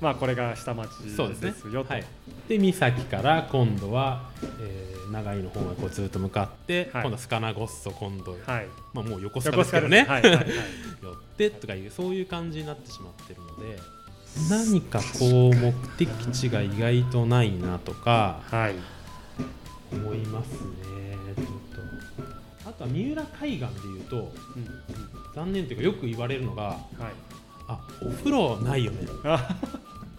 まあこれが下町そうですねですよと。はい、で岬から今度は、えー長井の方がこうずっと向かって、はい今度はスカナゴッソ今度、はい。まあ、もう横須賀横須賀ですけどね、はいはいはい。寄ってとかいうそういう感じになってしまってるので何かこう目的地が意外とないなとかはい。思いますねちょっとあとは三浦海岸でいうとうん残念というかよく言われるのがはい。あお風呂ないよね。あ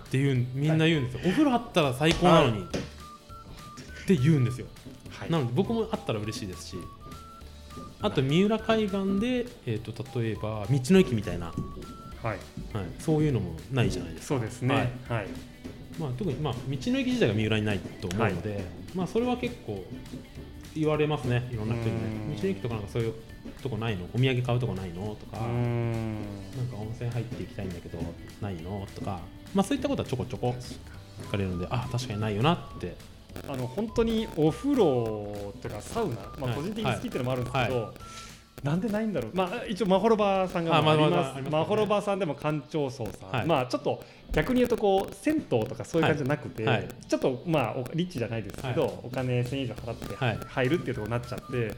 っていうみんな言うんですよ、お風呂あったら最高なのに、って言うんですよ。はい。なので僕もあったら嬉しいですし。あと三浦海岸で、えー、と例えば道の駅みたいな、はい。はい、そういうのもないじゃないですか。そうですね。はい。はい。まあ、特に、まあ、道の駅自体が三浦にないと思うので、まあ、それは結構言われますねいろんな人にね。うん道の駅とかなんかそういうとこないの？お土産買うとこないの？とか。なんか温泉入っていきたいんだけどないの？とか、まあ、そういったことはちょこちょこ聞かれるのであ確かにないよなって。あの本当にお風呂とかサウナ、まあ、はい。個人的に好きっていうのもあるんですけど、はなんでないんだろう、まあ、一応まほろばさんがあります。まほろばさんでも館長荘さん、はい。まあちょっと逆に言うとこう銭湯とかそういう感じじゃなくて、はい。はい。ちょっとまあおリッチじゃないですけど、はい。お金1000円以上払ってはい。入るっていうところになっちゃって、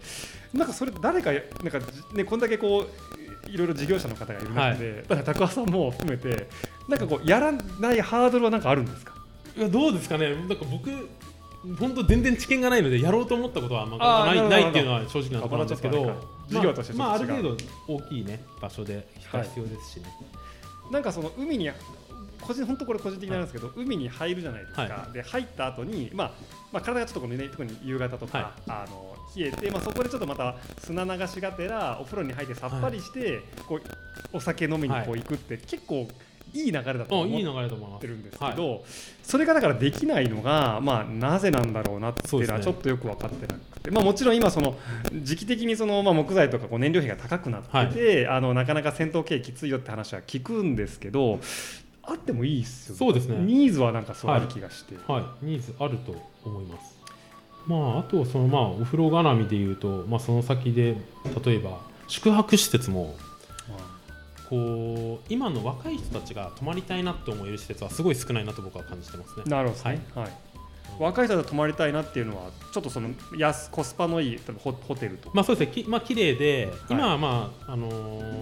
なんかそれ誰かなんかねこんだけこういろいろ事業者の方がいる中で、だから高橋さんも含めてなんかこうやらないハードルはなんかあるんですか？いやどうですかね。なんか僕本当全然知見がないのでやろうと思ったことはあんまないないっていうのは正直なところなんですけど事業としてまあ、まあ、る程度大きいね場所でが必要ですしね、なんかその海に個人本当これ個人的なんですけど、海に入るじゃないですか、はで入った後にまあまあ体がちょっとこのね特に夕方とか、はい。あの冷えてまあそこでちょっとまた砂流しがてらお風呂に入ってさっぱりして、こうお酒飲みにこう行くって、結構いい流れだと思あいい流ってるんですけはい。ど、それがだからできないのがまあなぜなんだろうなっていうのはちょっとよく分かってなくて、まあもちろん今その時期的にそのまあ木材とかこう燃料費が高くなってて、あのなかなか戦闘系きついよって話は聞くんですけど。あってもいいっすよそうですね。ニーズはなんかそうある気がして、はい、ニーズあると思います。まあ、あとそのまあお風呂絡みでいうと、まあ、その先で例えば宿泊施設もこう今の若い人たちが泊まりたいなって思える施設はすごい少ないなと僕は感じてますね。なるほどですね、はい若い人が泊まりたいなっていうのはちょっとその安コスパのいいホホテルとか、まあそうですね、きまあ綺麗で、今はまあ、あの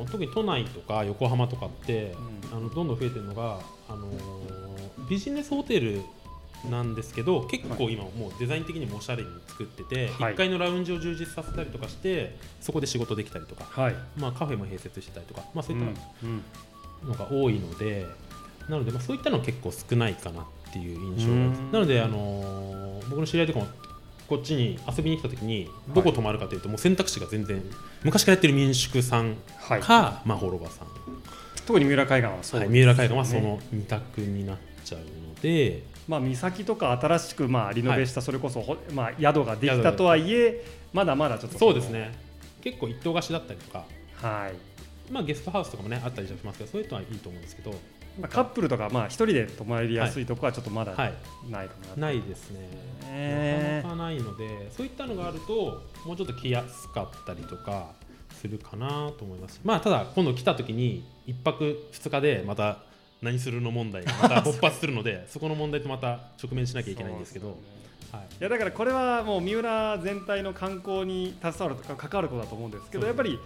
ー特に都内とか横浜とかって、あのどんどん増えてるのが、あのービジネスホテルなんですけど結構今もうデザイン的にもおしゃれに作ってて、はい。1階のラウンジを充実させたりとかしてそこで仕事できたりとか、はい。まあ、カフェも併設してたりとか、まあ、そういったうん。のが多いので、なので、まあ、そういったのは結構少ないかなっていう印象なので、あのー僕の知り合いとかもこっちに遊びに来た時にどこ泊まるかというと、もう選択肢が全然昔からやってる民宿さんはい。か、まあ、ホロバさん、特に三浦海岸はそうはい、三浦海岸はその二択になっちゃうので、まあ岬とか新しくまあリノベしたそれこそ、ほまあ宿ができたとはいえまだまだちょっとそうですね。結構一棟貸しだったりとか、はい。まあ、ゲストハウスとかもねあったりしますけどそういうのはいいと思うんですけどまあ、カップルとかまあ一人で泊まりやすいとこはちょっとまだはい。ないかな、ないですね。ねなかなかないのでそういったのがあるともうちょっと来やすかったりとかするかなと思います。まあただ今度来た時に1泊2日でまた何するの問題がまた (laughs) 勃発するのでそこの問題とまた直面しなきゃいけないんですけど。はい。いやだからこれはもう三浦全体の観光に携わるとか関わることだと思うんですけどやっぱり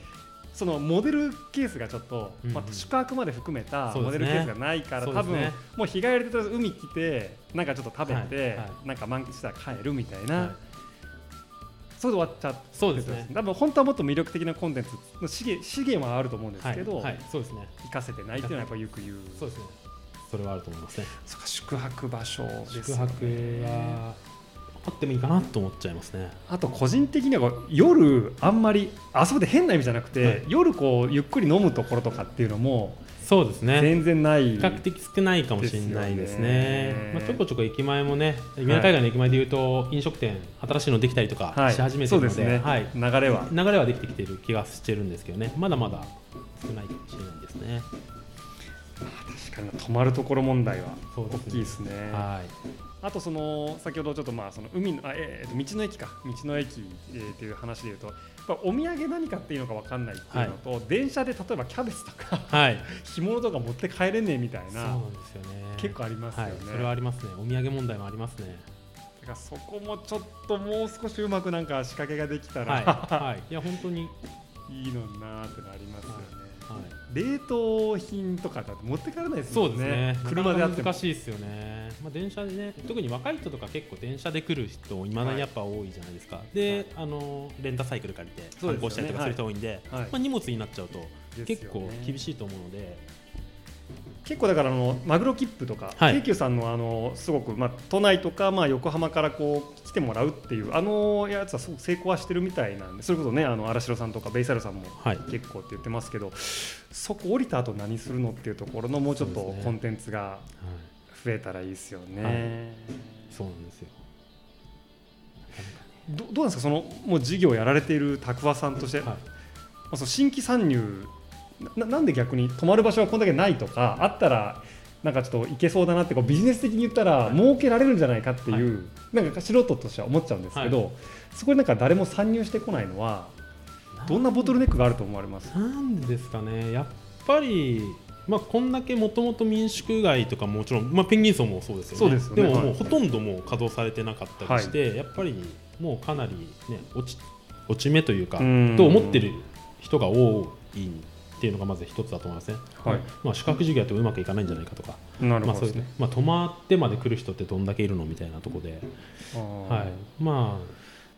そのモデルケースがちょっと、うんうん。まあ、宿泊まで含めたモデルケースがないから、多分もう日帰りで海来てなんかちょっと食べて、はい。はなんか満喫したら帰るみたいな、はい。それで終わっちゃってそうですね。多分本当はもっと魅力的なコンテンツの資源資源はあると思うんですはいけど、はい。そうですね。活かせてないっていうのはやっぱよく言うそうですね。それはあると思いますね。宿泊場所です宿泊はあってもいいかなと思っちゃいますね。あと個人的には夜あんまりあそこで変な意味じゃなくて、はい。夜こうゆっくり飲むところとかっていうのもそうですね。全然ない、比較的少ないかもしれないですね。ね。まあ、ちょこちょこ駅前もね三浦海岸の駅前でいうと飲食店新しいのできたりとかはい。し始めてるので,、そうですね、はい、流れは。流れはできてきてる気がしてるんですけどね。まだまだ少ないかもしれないですね。確かに泊まるところ問題は大そうですね。きいですね。はいあとその先ほどちょっとまあその海のあ、えー、道の駅か。道の駅、えー、っていう話でいうとやっぱお土産何かっていうのか分かんないっていうのと、電車で例えばキャベツとかはい。(laughs) 干物とか持って帰れねえみたいなそうなんですよね。結構ありますよね、はい、それはありますね。お土産問題もありますね。だからそこもちょっともう少しうまくなんか仕掛けができたら、はい、はい、いや本当に、(laughs) い、いのになーってのありますよね、はい、冷凍品とかだって持って帰らないですそもね。うんですね。車であって難しいですよね、まあ、電車でね特に若い人とか結構電車で来る人いまだにやっぱ多いじゃないですか、で、あのレンタサイクル借りて観光したりとかする人多いんではい。まあ、荷物になっちゃうと結構厳しいと思うので、結構だからあのマグロ切符とか、はい。京急さんのあのすごく、まあ、都内とか、まあ、横浜からこう来てもらうっていうあのやつはすごく成功はしてるみたいなんでそれこそねあの荒城さんとかベイサルさんもはい。結構って言ってますけどそこ降りた後何するのっていうところのもうちょっとコンテンツがはい、増えたらいいですよね。はい。そうなんですよ。どどうなんですか？そのもう事業やられているたくわさんとして、はい。まあ、その新規参入ななんで逆に泊まる場所がこんだけないとかあったらなんかちょっといけそうだなってこうビジネス的に言ったらはい。儲けられるんじゃないかっていう、なんか素人としては思っちゃうんですけど、そこになんか誰も参入してこないのはどんなボトルネックがあると思われます？なんですかね。やっぱりまあ、こんだけもともと民宿街とかもちろん、まあ、ペンギン荘もそうですよね。そうですよね。も、はい。もうほとんどもう稼働されてなかったりして、やっぱりもうかなり、ね、落ち落ち目というかうん。と思ってる人が多いっていうのがまず一つだと思いますね、はい。まあ、宿泊事業やってもうまくいかないんじゃないかとか、なるほどですね。まあ、泊まってまで来る人ってどんだけいるの？みたいなところで、はい、ま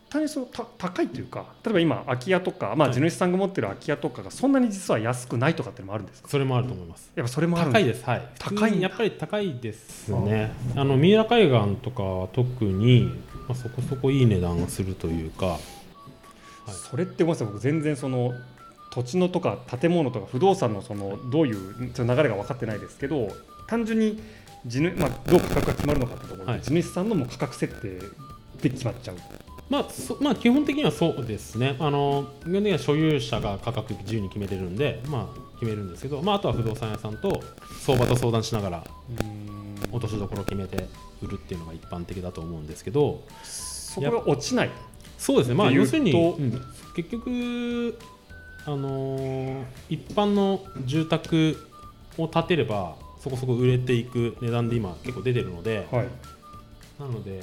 単にそのた高いというか例えば今空き家とか、まあ、はい。地主さんが持ってる空き家とかがそんなに実は安くないとかっていうのもあるんですか？あそれもあると思います。やっぱそれもあるん高いです、はい、高いやっぱり高いですね、あの三浦海岸とかは特に、まあ、そこそこいい値段がするというか、はい。それってごめんなさい。僕全然その土地のとか建物とか不動産のそのどういう流れが分かってないですけど単純に地主、まあ、どう価格が決まるのかってところで、はい。地主さんのもう価格設定で決まっちゃう。まあそまあ、基本的にはそうですね、あの基本的には所有者が価格自由に決めれるんで、まあ、決めるんですけど、まあ、あとは不動産屋さんと相場と相談しながら落としどころを決めて売るっていうのが一般的だと思うんですけど、そこが落ちない。そうですね、まあ、要するに、うん。結局、あのー一般の住宅を建てればそこそこ売れていく値段で今結構出てるので、はい。なので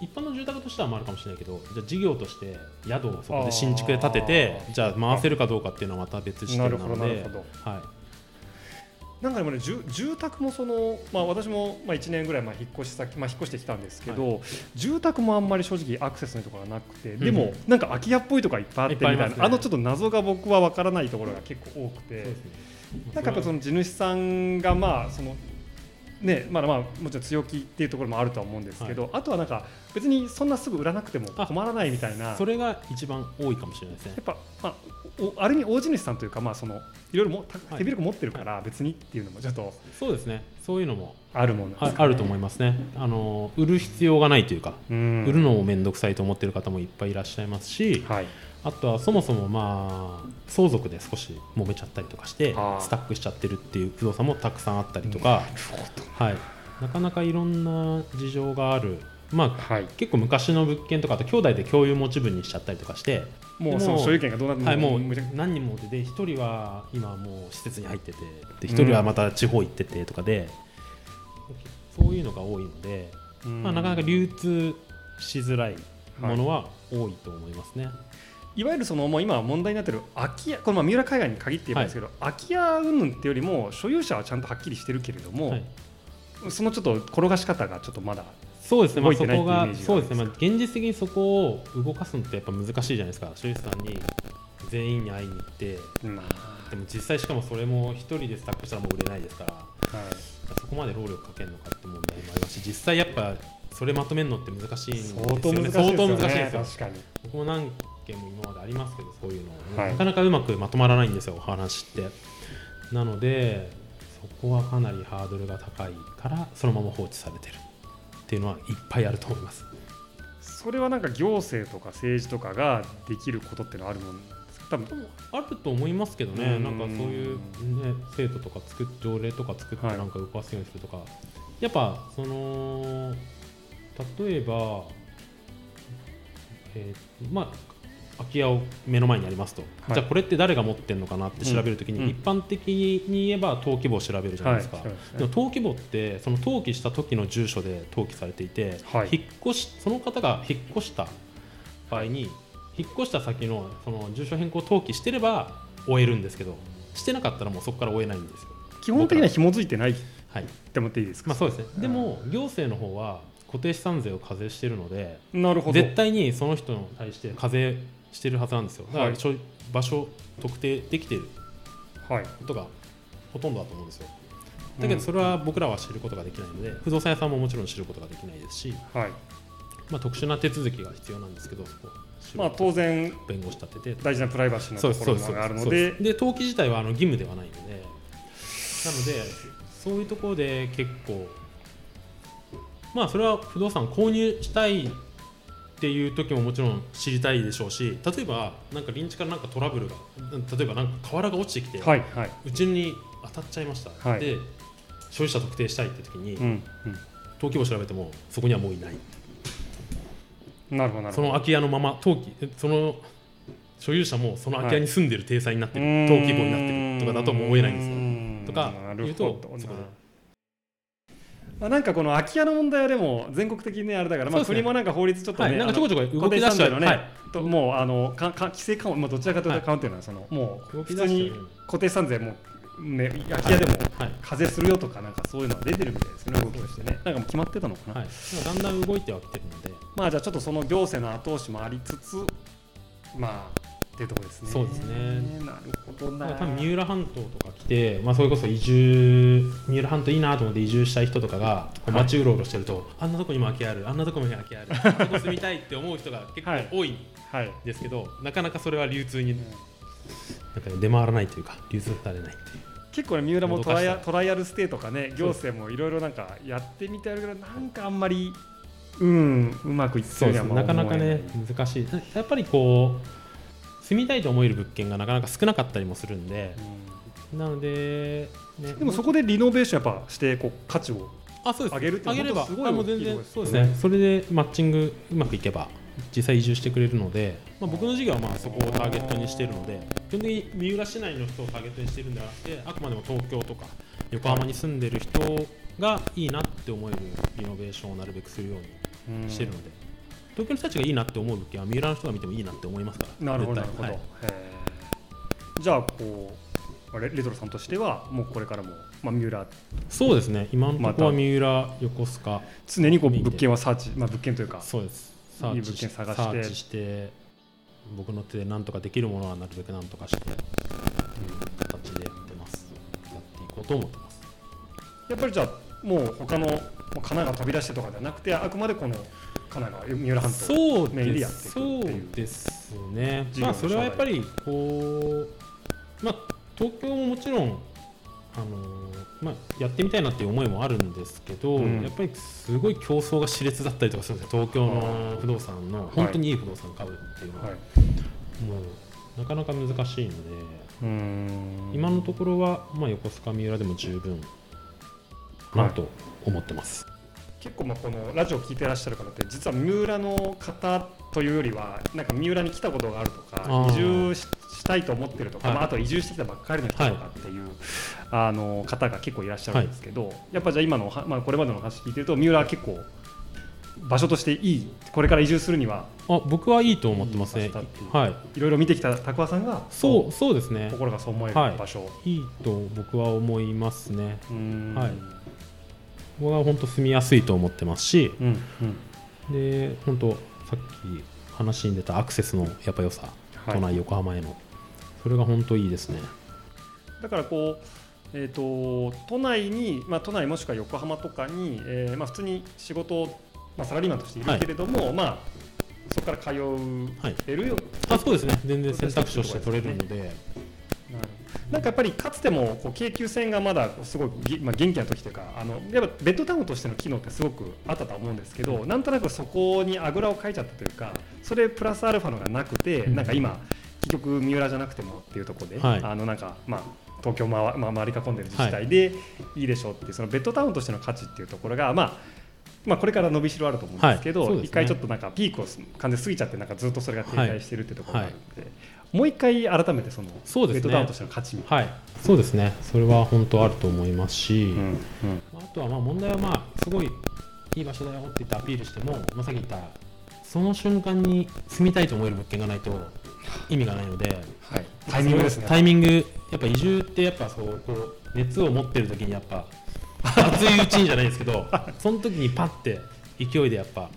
一般の住宅としてはまああるかもしれないけどじゃあ事業として宿をそこで新築で建ててじゃあ回せるかどうかっていうのはまた別視点ななるほどのでなるほど。はいなんかでもね住住宅もその、まあ、私もまあ1年ぐらいまあ引っ越し先、まあ、引っ越してきたんですけど、住宅もあんまり正直アクセスのいいところがなくて、でもうん。うんなんか空き家っぽいところがいっぱいあってみたいなね。あのちょっと謎が僕は分からないところが結構多くて。ね。なんかやっぱその地主さんがまあそのねまだまあもちろん強気っていうところもあるとは思うんですけど、あとはなんか別にそんなすぐ売らなくても困らないみたいな。それが一番多いかもしれないですね。やっぱ、まあ、おある意味大地主さんというかまあそのいろいろも手広く持ってるから別にっていうのもちょっと。そうですね。そういうのも。あるもんなんですか、ああると思いますね。あの売る必要がないというかうん。売るのも面倒くさいと思ってる方もいっぱいいらっしゃいますし、はい。あとはそもそもまあ相続で少し揉めちゃったりとかしてスタックしちゃってるっていう不動産もたくさんあったりとか、はい、なかなかいろんな事情がある、まあ、はい。結構昔の物件とかあと兄弟で共有持ち分にしちゃったりとかして、もうでその所有権がどうなってはい、もう何人もでで1人は今もう施設に入ってて。で1人はまた地方行っててとかで、そういうのが多いので、うん。まあ、なかなか流通しづらいものは多いと思いますね。いわゆるそのもう今問題になってる空き家これまあ三浦海岸に限って言えばですけど、空き家云々っていうよりも所有者はちゃんとはっきりしてるけれども、はい。そのちょっと転がし方がちょっとまだそうですね、まあ、そこががそうですね、まあ、現実的にそこを動かすのってやっぱ難しいじゃないですか、所有者さんに全員に会いに行って、までも実際、しかもそれも一人でスタックしたらもう売れないですから、あ、はい。そこまで労力かけるのかって問題もありますし、実際やっぱそれまとめるのって難しいんですよね、相当難しいですよね。確かに。僕も何件も今までありますけど、そういうの、はい。なかなかうまくまとまらないんですよ、お話って。なので、そこはかなりハードルが高いから、そのまま放置されてるっていうのはいっぱいあると思います。それはなんか行政とか政治とかができることっていうのはあるもんですか？多分。あると思いますけどね、うん。なんかそういう、ね、制度とか作っ条例とか作ってはいなんか動かすようにするとか、やっぱその例えば、えーまあ空き家を目の前にありますと、はい。じゃあこれって誰が持ってるのかなって調べるときに、うん。一般的に言えば登記簿を調べるじゃないですか、そうですねでも登記簿ってその登記した時の住所で登記されていて、はい。引っ越しその方が引っ越した場合に引っ越した先のその住所変更登記してれば終えるんですけどしてなかったらもうそこから終えないんですよ。基本的には紐づいてないっはい。て思っていいですか、まあ、そうですね。でも行政の方は固定資産税を課税してるのでなるほど。絶対にその人に対して課税してるはずなんですよ。だかはいら場所特定できてるはい。ことがほとんどだと思うんですよ。だけどそれは僕らは知ることができないので不動産屋さんももちろん知ることができないですし、はい。まあ、特殊な手続きが必要なんですけどそこまあ当然弁護士立てて大事なプライバシーのところがあるので。で登記自体はあの義務ではないのでなのでそういうところで結構まあそれは不動産購入したいっていう時ももちろん知りたいでしょうし例えばなんか臨地からなんかトラブルが例えばなんか瓦が落ちてきて、はいはい。うちに当たっちゃいました、はい。で所有者特定したいって時に、うん登記簿調べてもそこにはもういない。うんなるほどなるほど。その空き家のまま登記その所有者もその空き家に住んでる体裁になってる、登記簿になってるとかだともう追えないんですよ。うん。とか言うとほど。なそこでまあ、なんかこの空き家の問題はでも全国的にねあれだから、まあ、国もなんか法律ちょっとね、はい、なんかちょこちょこ動き出して固定資産税のね、はい、ともうあのかか規制緩和、まあ、どちらかというはいと緩和っていうのはその、もう普通に固定資産税も、ね、空き家でもはい。課税するよとかなんかそういうのが出てるみたいですよね。動きとしてね。なんかもう決まってたのかな、はい、だんだん動いてはきてるので。まあじゃあちょっとその行政の後押しもありつつまあっていうところですね。そうですね。なるほどな。まあ多分三浦半島とか来て、まあ、それこそ移住三浦半島いいなと思って移住したい人とかがこう街うろうろしてると、あんなとこにも空き家あるあんなとこにも空き家ある (laughs) あんなとこ住みたいって思う人が結構多いんはい、ですけど、なかなかそれは流通になんか、ね、出回らないというか流通されないっていう。結構ね三浦もトライアトライアルステイとかね行政もいろいろなんかやってみてあるけどなんかあんまりうんうまくいってなかなかね難しい。やっぱりこう住みたいと思える物件がなかなか少なかったりもするんでなので、ね、でもそこでリノベーションやっぱしてこう価値を上げるっていうのはすごいあもう全然大きいですそうですね。それでマッチングうまくいけば実際移住してくれるので、まあ、僕の事業はまあそこをターゲットにしているので基本的に三浦市内の人をターゲットにしているんではなくてあくまでも東京とか横浜に住んでる人がいいなって思えるリノベーションをなるべくするようにしてるので、東京の人たちがいいなって思う物件は三浦の人が見てもいいなって思いますから。なるほどなるほど、はい。じゃあこうあれレトロさんとしてはもうこれからも、まあ、三浦。そうですね。今のところは三浦横須賀。常にこう物件はサーチ、まあ、物件というかそうです。いい物件探して。サーチして僕の手で何とかできるものはなるべく何とかして、うん、形でやってます。やっていこうと思ってます。やっぱりじゃあもう他の神奈川飛び出してとかじゃなくてあくまでこの神奈川三浦半島メインでやっていくっていう。うですね。まあそれはやっぱりこうまあ東京ももちろんあのまあ、やってみたいなっていう思いもあるんですけど、うん。やっぱりすごい競争が熾烈だったりとかするんですよ。東京の不動産の本当にいい不動産を買うっていうのは、はい。うなかなか難しいので今のところは、まあ、横須賀三浦でも十分。なと思ってます。結構まあこのラジオを聞いてらっしゃる方って実は三浦の方というよりはなんか三浦に来たことがあるとか移住ししたいと思ってるとか、はい。まあ、あと移住してきたばっかりの人とかっていう、あの方が結構いらっしゃるんですけど、やっぱじゃあ今のまあ、これまでの話聞いてると三浦は結構場所としていいこれから移住するにはあ僕はいいと思ってますね。はい。いろいろ見てきた拓和さんがそうそうですね。心がそう思えるはい場所、い。いと僕は思いますね。はい僕は本当住みやすいと思ってますしうんうん。で本当さっき話に出たアクセスのやっぱ良さはい。都内横浜への。それが本当いいですね。だからこう、えー、と都内に、まあ、都内もしくは横浜とかに、えーまあ、普通に仕事を、まあ、サラリーマンとしているけれども、まあ、そこから通はい。えるよ、あそうですね。全然選択肢として取れるのでなんかやっぱりかつてもこう京急線がまだすごいぎ、まあ、元気な時というかあのやっぱベッドタウンとしての機能ってすごくあったとは思うんですけどなんとなくそこにあぐらをかいちゃったというかそれプラスアルファのがなくて、うん。なんか今結局三浦じゃなくてもっていうところで、はい。あのなんかまあ東京まわ、まあ、周り囲んでる自治体でいいでしょうっていうそのベッドタウンとしての価値っていうところがまあまあ、これから伸びしろあると思うんですけど、はい。ね。一回ちょっとなんかピークを完全に過ぎちゃってなんかずっとそれが停滞してるっていうところがあるので、もう一回改めてそのそうですね。ベッドタウンとしての価値みたいはい。そうですね。それは本当あると思いますし、な。うんうん。あとはまあ問題はまあすごいいい場所だよって言ってアピールしても、まあ、さっき言ったその瞬間に住みたいと思える物件がないと意味がないのではい、タイミングですね。タイミング。やっぱ移住ってやっぱそうこう熱を持ってる時にやっぱ熱いうちにじゃないですけど (laughs) その時にパッて勢いでやっぱ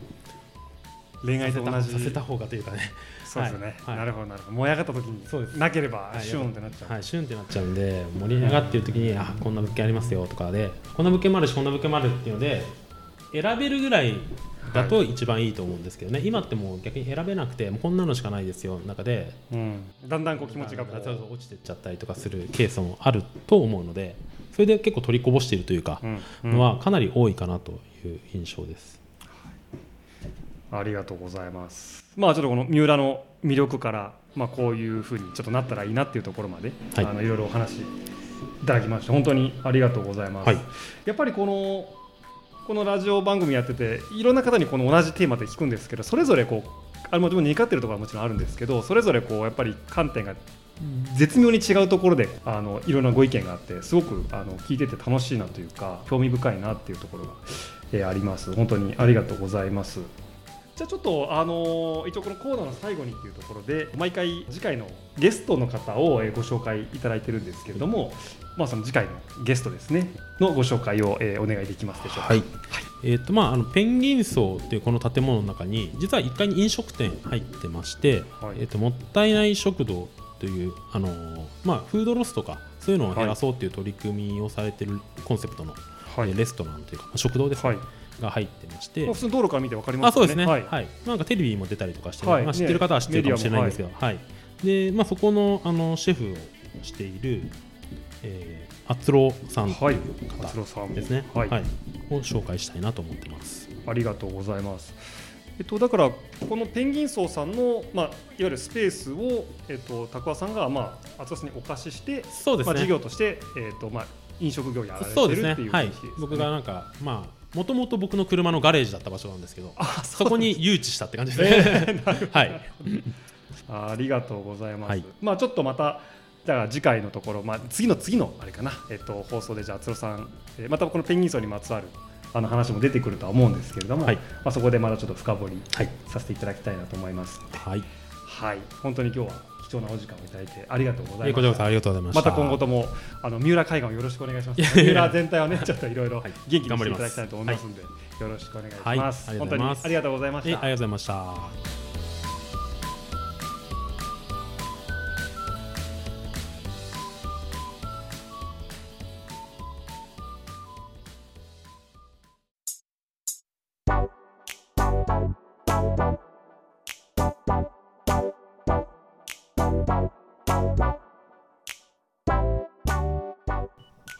恋愛と同じ。させた方がというかねそうですよね、はい。はい。なるほどなるほど。燃え上がった時になければはい。シューンってなっちゃう、はい、シュンってなっちゃうんで盛り上がってる時にあこんな物件ありますよとかでこんな物件もあるしこんな物件もあるっていうので選べるぐらいだと一番いいと思うんですけどね、今ってもう逆に選べなくてもうこんなのしかないですよの中で。うん、だんだんこう気持ちが落ちてっちゃったりとかするケースもあると思うのでそれで結構取りこぼしているというか、うん。うん。のはかなり多いかなという印象です。ありがとうございます。まあちょっとこの三浦の魅力からまあこういうふうにちょっとなったらいいなっていうところまで、はい。あのいろいろお話いただきまして本当にありがとうございます、はい。やっぱりこのこのラジオ番組やってていろんな方にこの同じテーマで聞くんですけどそれぞれこうあれも似通ってるところはもちろんあるんですけどそれぞれこうやっぱり観点が絶妙に違うところであのいろんなご意見があってすごくあの聞いてて楽しいなというか興味深いなっていうところが、えーあります。本当にありがとうございますじゃあちょっとあの一応このコーナーの最後にっていうところで毎回次回のゲストの方をえーご紹介いただいてるんですけれども、まあその次回のゲストですねのご紹介を、えーお願いできますでしょうか。はい。えーとまあ、あのペンギン荘というこの建物の中に実は1階に飲食店入ってまして、はい。えー、ともったいない食堂という、あのーまあ、フードロスとかそういうのを減らそうという取り組みをされてるコンセプトの、はい。えーレストランというか食堂ですね、はいが入ってまして、普通の道路から見てわかりますあそうですね、ははい。いなんかテレビも出たりとかして、はい。まあ、知ってる方は知ってるかもしれないんですけど、メはい。でまあ、そこのあのシェフをしている、えー、あつろさんとはい。いう方ですね、はい。を紹介したいなと思ってます。ありがとうございます。えっと、だからこのペンギン荘さんの、まあ、いわゆるスペースを、えっと、拓和さんが、まあ、厚さんにお貸しして、まあ、そうですね、事業として、えっとまあ、飲食業やられてるっていうはい。僕がなんかまあもともと僕の車のガレージだった場所なんですけどあそこに誘致したって感じです。ね、(laughs) はい。(laughs) あありがとうございます。はい。まあちょっとまたじゃあ次回のところ、まあ、次の次のあれかな、えっと、放送でじゃあつろさん、えーまたこのペンギン荘にまつわるあの話も出てくるとは思うんですけれども、はい。まあ、そこでまたちょっと深掘りはい。させていただきたいなと思います。はい。はい、本当に今日は貴重なお時間をいただいてありがとうございえーました。ありがとうございましたまた今後ともあの三浦海岸をよろしくお願いします。三浦全体をねちょっといろいろ (laughs) はい元気にしていただきたいと思いますので、よろしくお願いしはいます。本当にありがとうございました。えありがとうございました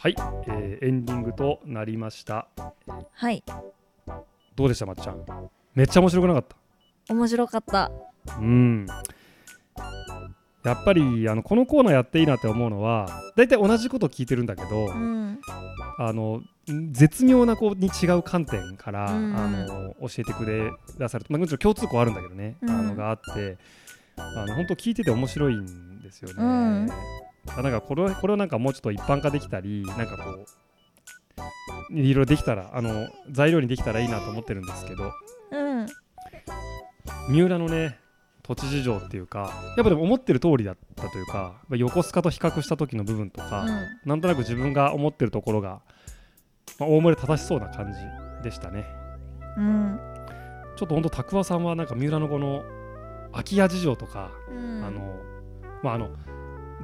はい、えーエンディングとなりました。はいどうでしたまっちゃん？めっちゃ面白くなかった？面白かったうん。やっぱりあのこのコーナーやっていいなって思うのは大体同じこと聞いてるんだけど、うんあの絶妙なこうに違う観点から、うんあの教えてくれ出されて、まあ、もちろん共通項あるんだけどね、うんあのがあってあの本当聞いてて面白いんですよね。なんかこれこれをなんかもうちょっと一般化できたりなんかこういろいろできたらあの材料にできたらいいなと思ってるんですけど。うん。三浦のね土地事情っていうかやっぱでも思ってる通りだったというかまあ横須賀と比較した時の部分とか、なんとなく自分が思ってるところが、まあ、大森正しそうな感じでしたね。うん。ちょっとほんとたくわさんはなんか三浦のこの空き家事情とか、うん。あのまああの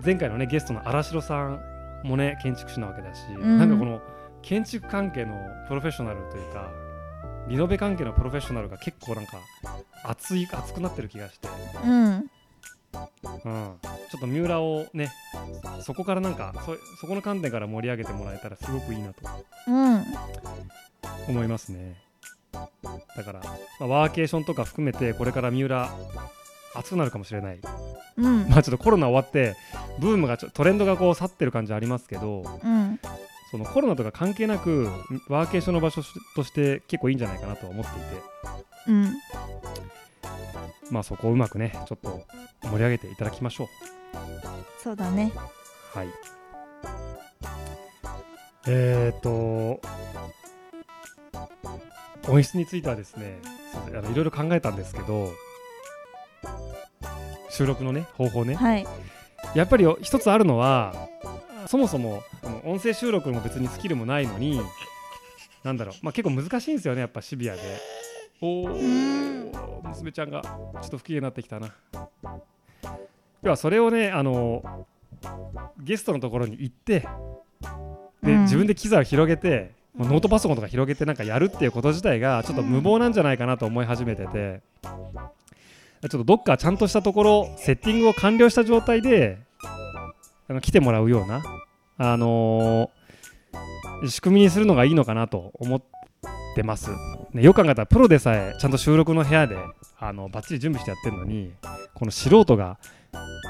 前回のねゲストの荒城さんもね建築士なわけだし、ん。なんかこの建築関係のプロフェッショナルというかリノベ関係のプロフェッショナルが結構なんか熱い熱くなってる気がして、うん。うん、ちょっと三浦をねそこからなんかそそこの観点から盛り上げてもらえたらすごくいいなと。うん。思いますね。だから、まあ、ワーケーションとか含めてこれから三浦熱くなるかもしれないうん。まあちょっとコロナ終わってブームがちょトレンドがこう去ってる感じありますけどうん。そのコロナとか関係なくワーケーションの場所として結構いいんじゃないかなとは思っていて。うん。まあそこをうまくねちょっと盛り上げていただきましょう。そうだね。はい。えーと音質についてはですねあのいろいろ考えたんですけど収録のね方法ね。はい。やっぱり一つあるのはそもそも音声収録も別にスキルもないのになんだろう、まあ、結構難しいんですよねやっぱシビアで。おお娘ちゃんがちょっと不機嫌になってきたな。要はそれをねあのゲストのところに行ってで、うん。自分で機材を広げてノートパソコンとか広げてなんかやるっていうこと自体がちょっと無謀なんじゃないかなと思い始めてて、ちょっとどっかちゃんとしたところセッティングを完了した状態であの来てもらうような、あのー仕組みにするのがいいのかなと思ってます。ね、よく考えたらプロでさえちゃんと収録の部屋であのバッチリ準備してやってるのにこの素人が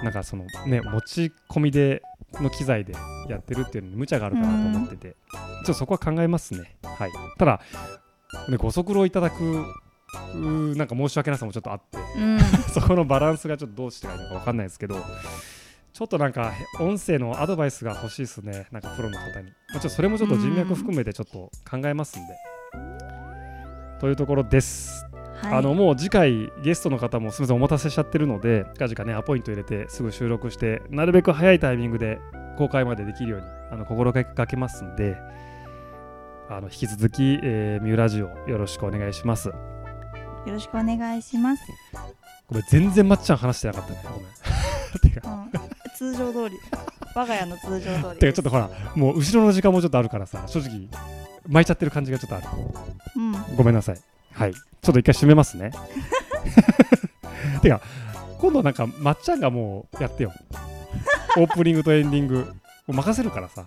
なんかそのね持ち込みでの機材でやってるっていうのに無茶があるかなと思ってて、ちょっとそこは考えますね。はい、ただ、ね、ご足労いただくうーなんか申し訳なさもちょっとあって。うん。(laughs) そこのバランスがちょっとどうしていいのか分かんないですけどちょっとなんか音声のアドバイスが欲しいですね。なんかプロの方に、まあ、ちょそれもちょっと人脈含めてちょっと考えますんで。というところです、はい。あのもう次回ゲストの方もすみませんお待たせしちゃってるので近々ねアポイント入れてすぐ収録してなるべく早いタイミングで公開までできるようにあの心がけますんであの引き続き、えー、ミューラジオよろしくお願いしますよろしくお願いします、ごめん全然まっちゃん話してなかったね。ごめん。(laughs) てか。うん、通常通り。我が家の通常通り。てかちょっとほらもう後ろの時間もちょっとあるからさ正直巻いちゃってる感じがちょっとある。うん。ごめんなさい。はい。ちょっと一回閉めますね。(laughs) てか今度なんかまっちゃんがもうやってよ。オープニングとエンディング。任せるからさ。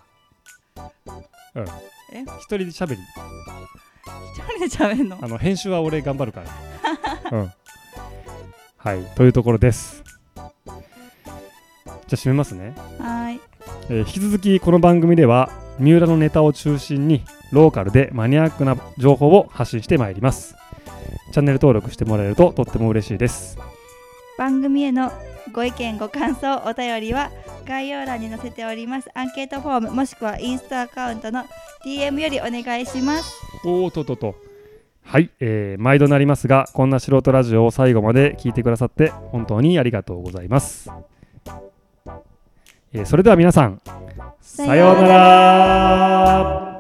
うん。え？一人で喋り一人で喋んの？あの編集は俺頑張るから。うん。はいというところです。じゃあ締めますね。はーい。えー引き続きこの番組では三浦のネタを中心にローカルでマニアックな情報を発信してまいります。チャンネル登録してもらえるととっても嬉しいです。番組へのご意見ご感想お便りは概要欄に載せております。アンケートフォームもしくはインスタアカウントの DM よりお願いします。おーととと。はい、えー毎度なりますがこんな素人ラジオを最後まで聞いてくださって本当にありがとうございます、えーそれでは皆さんさようなら。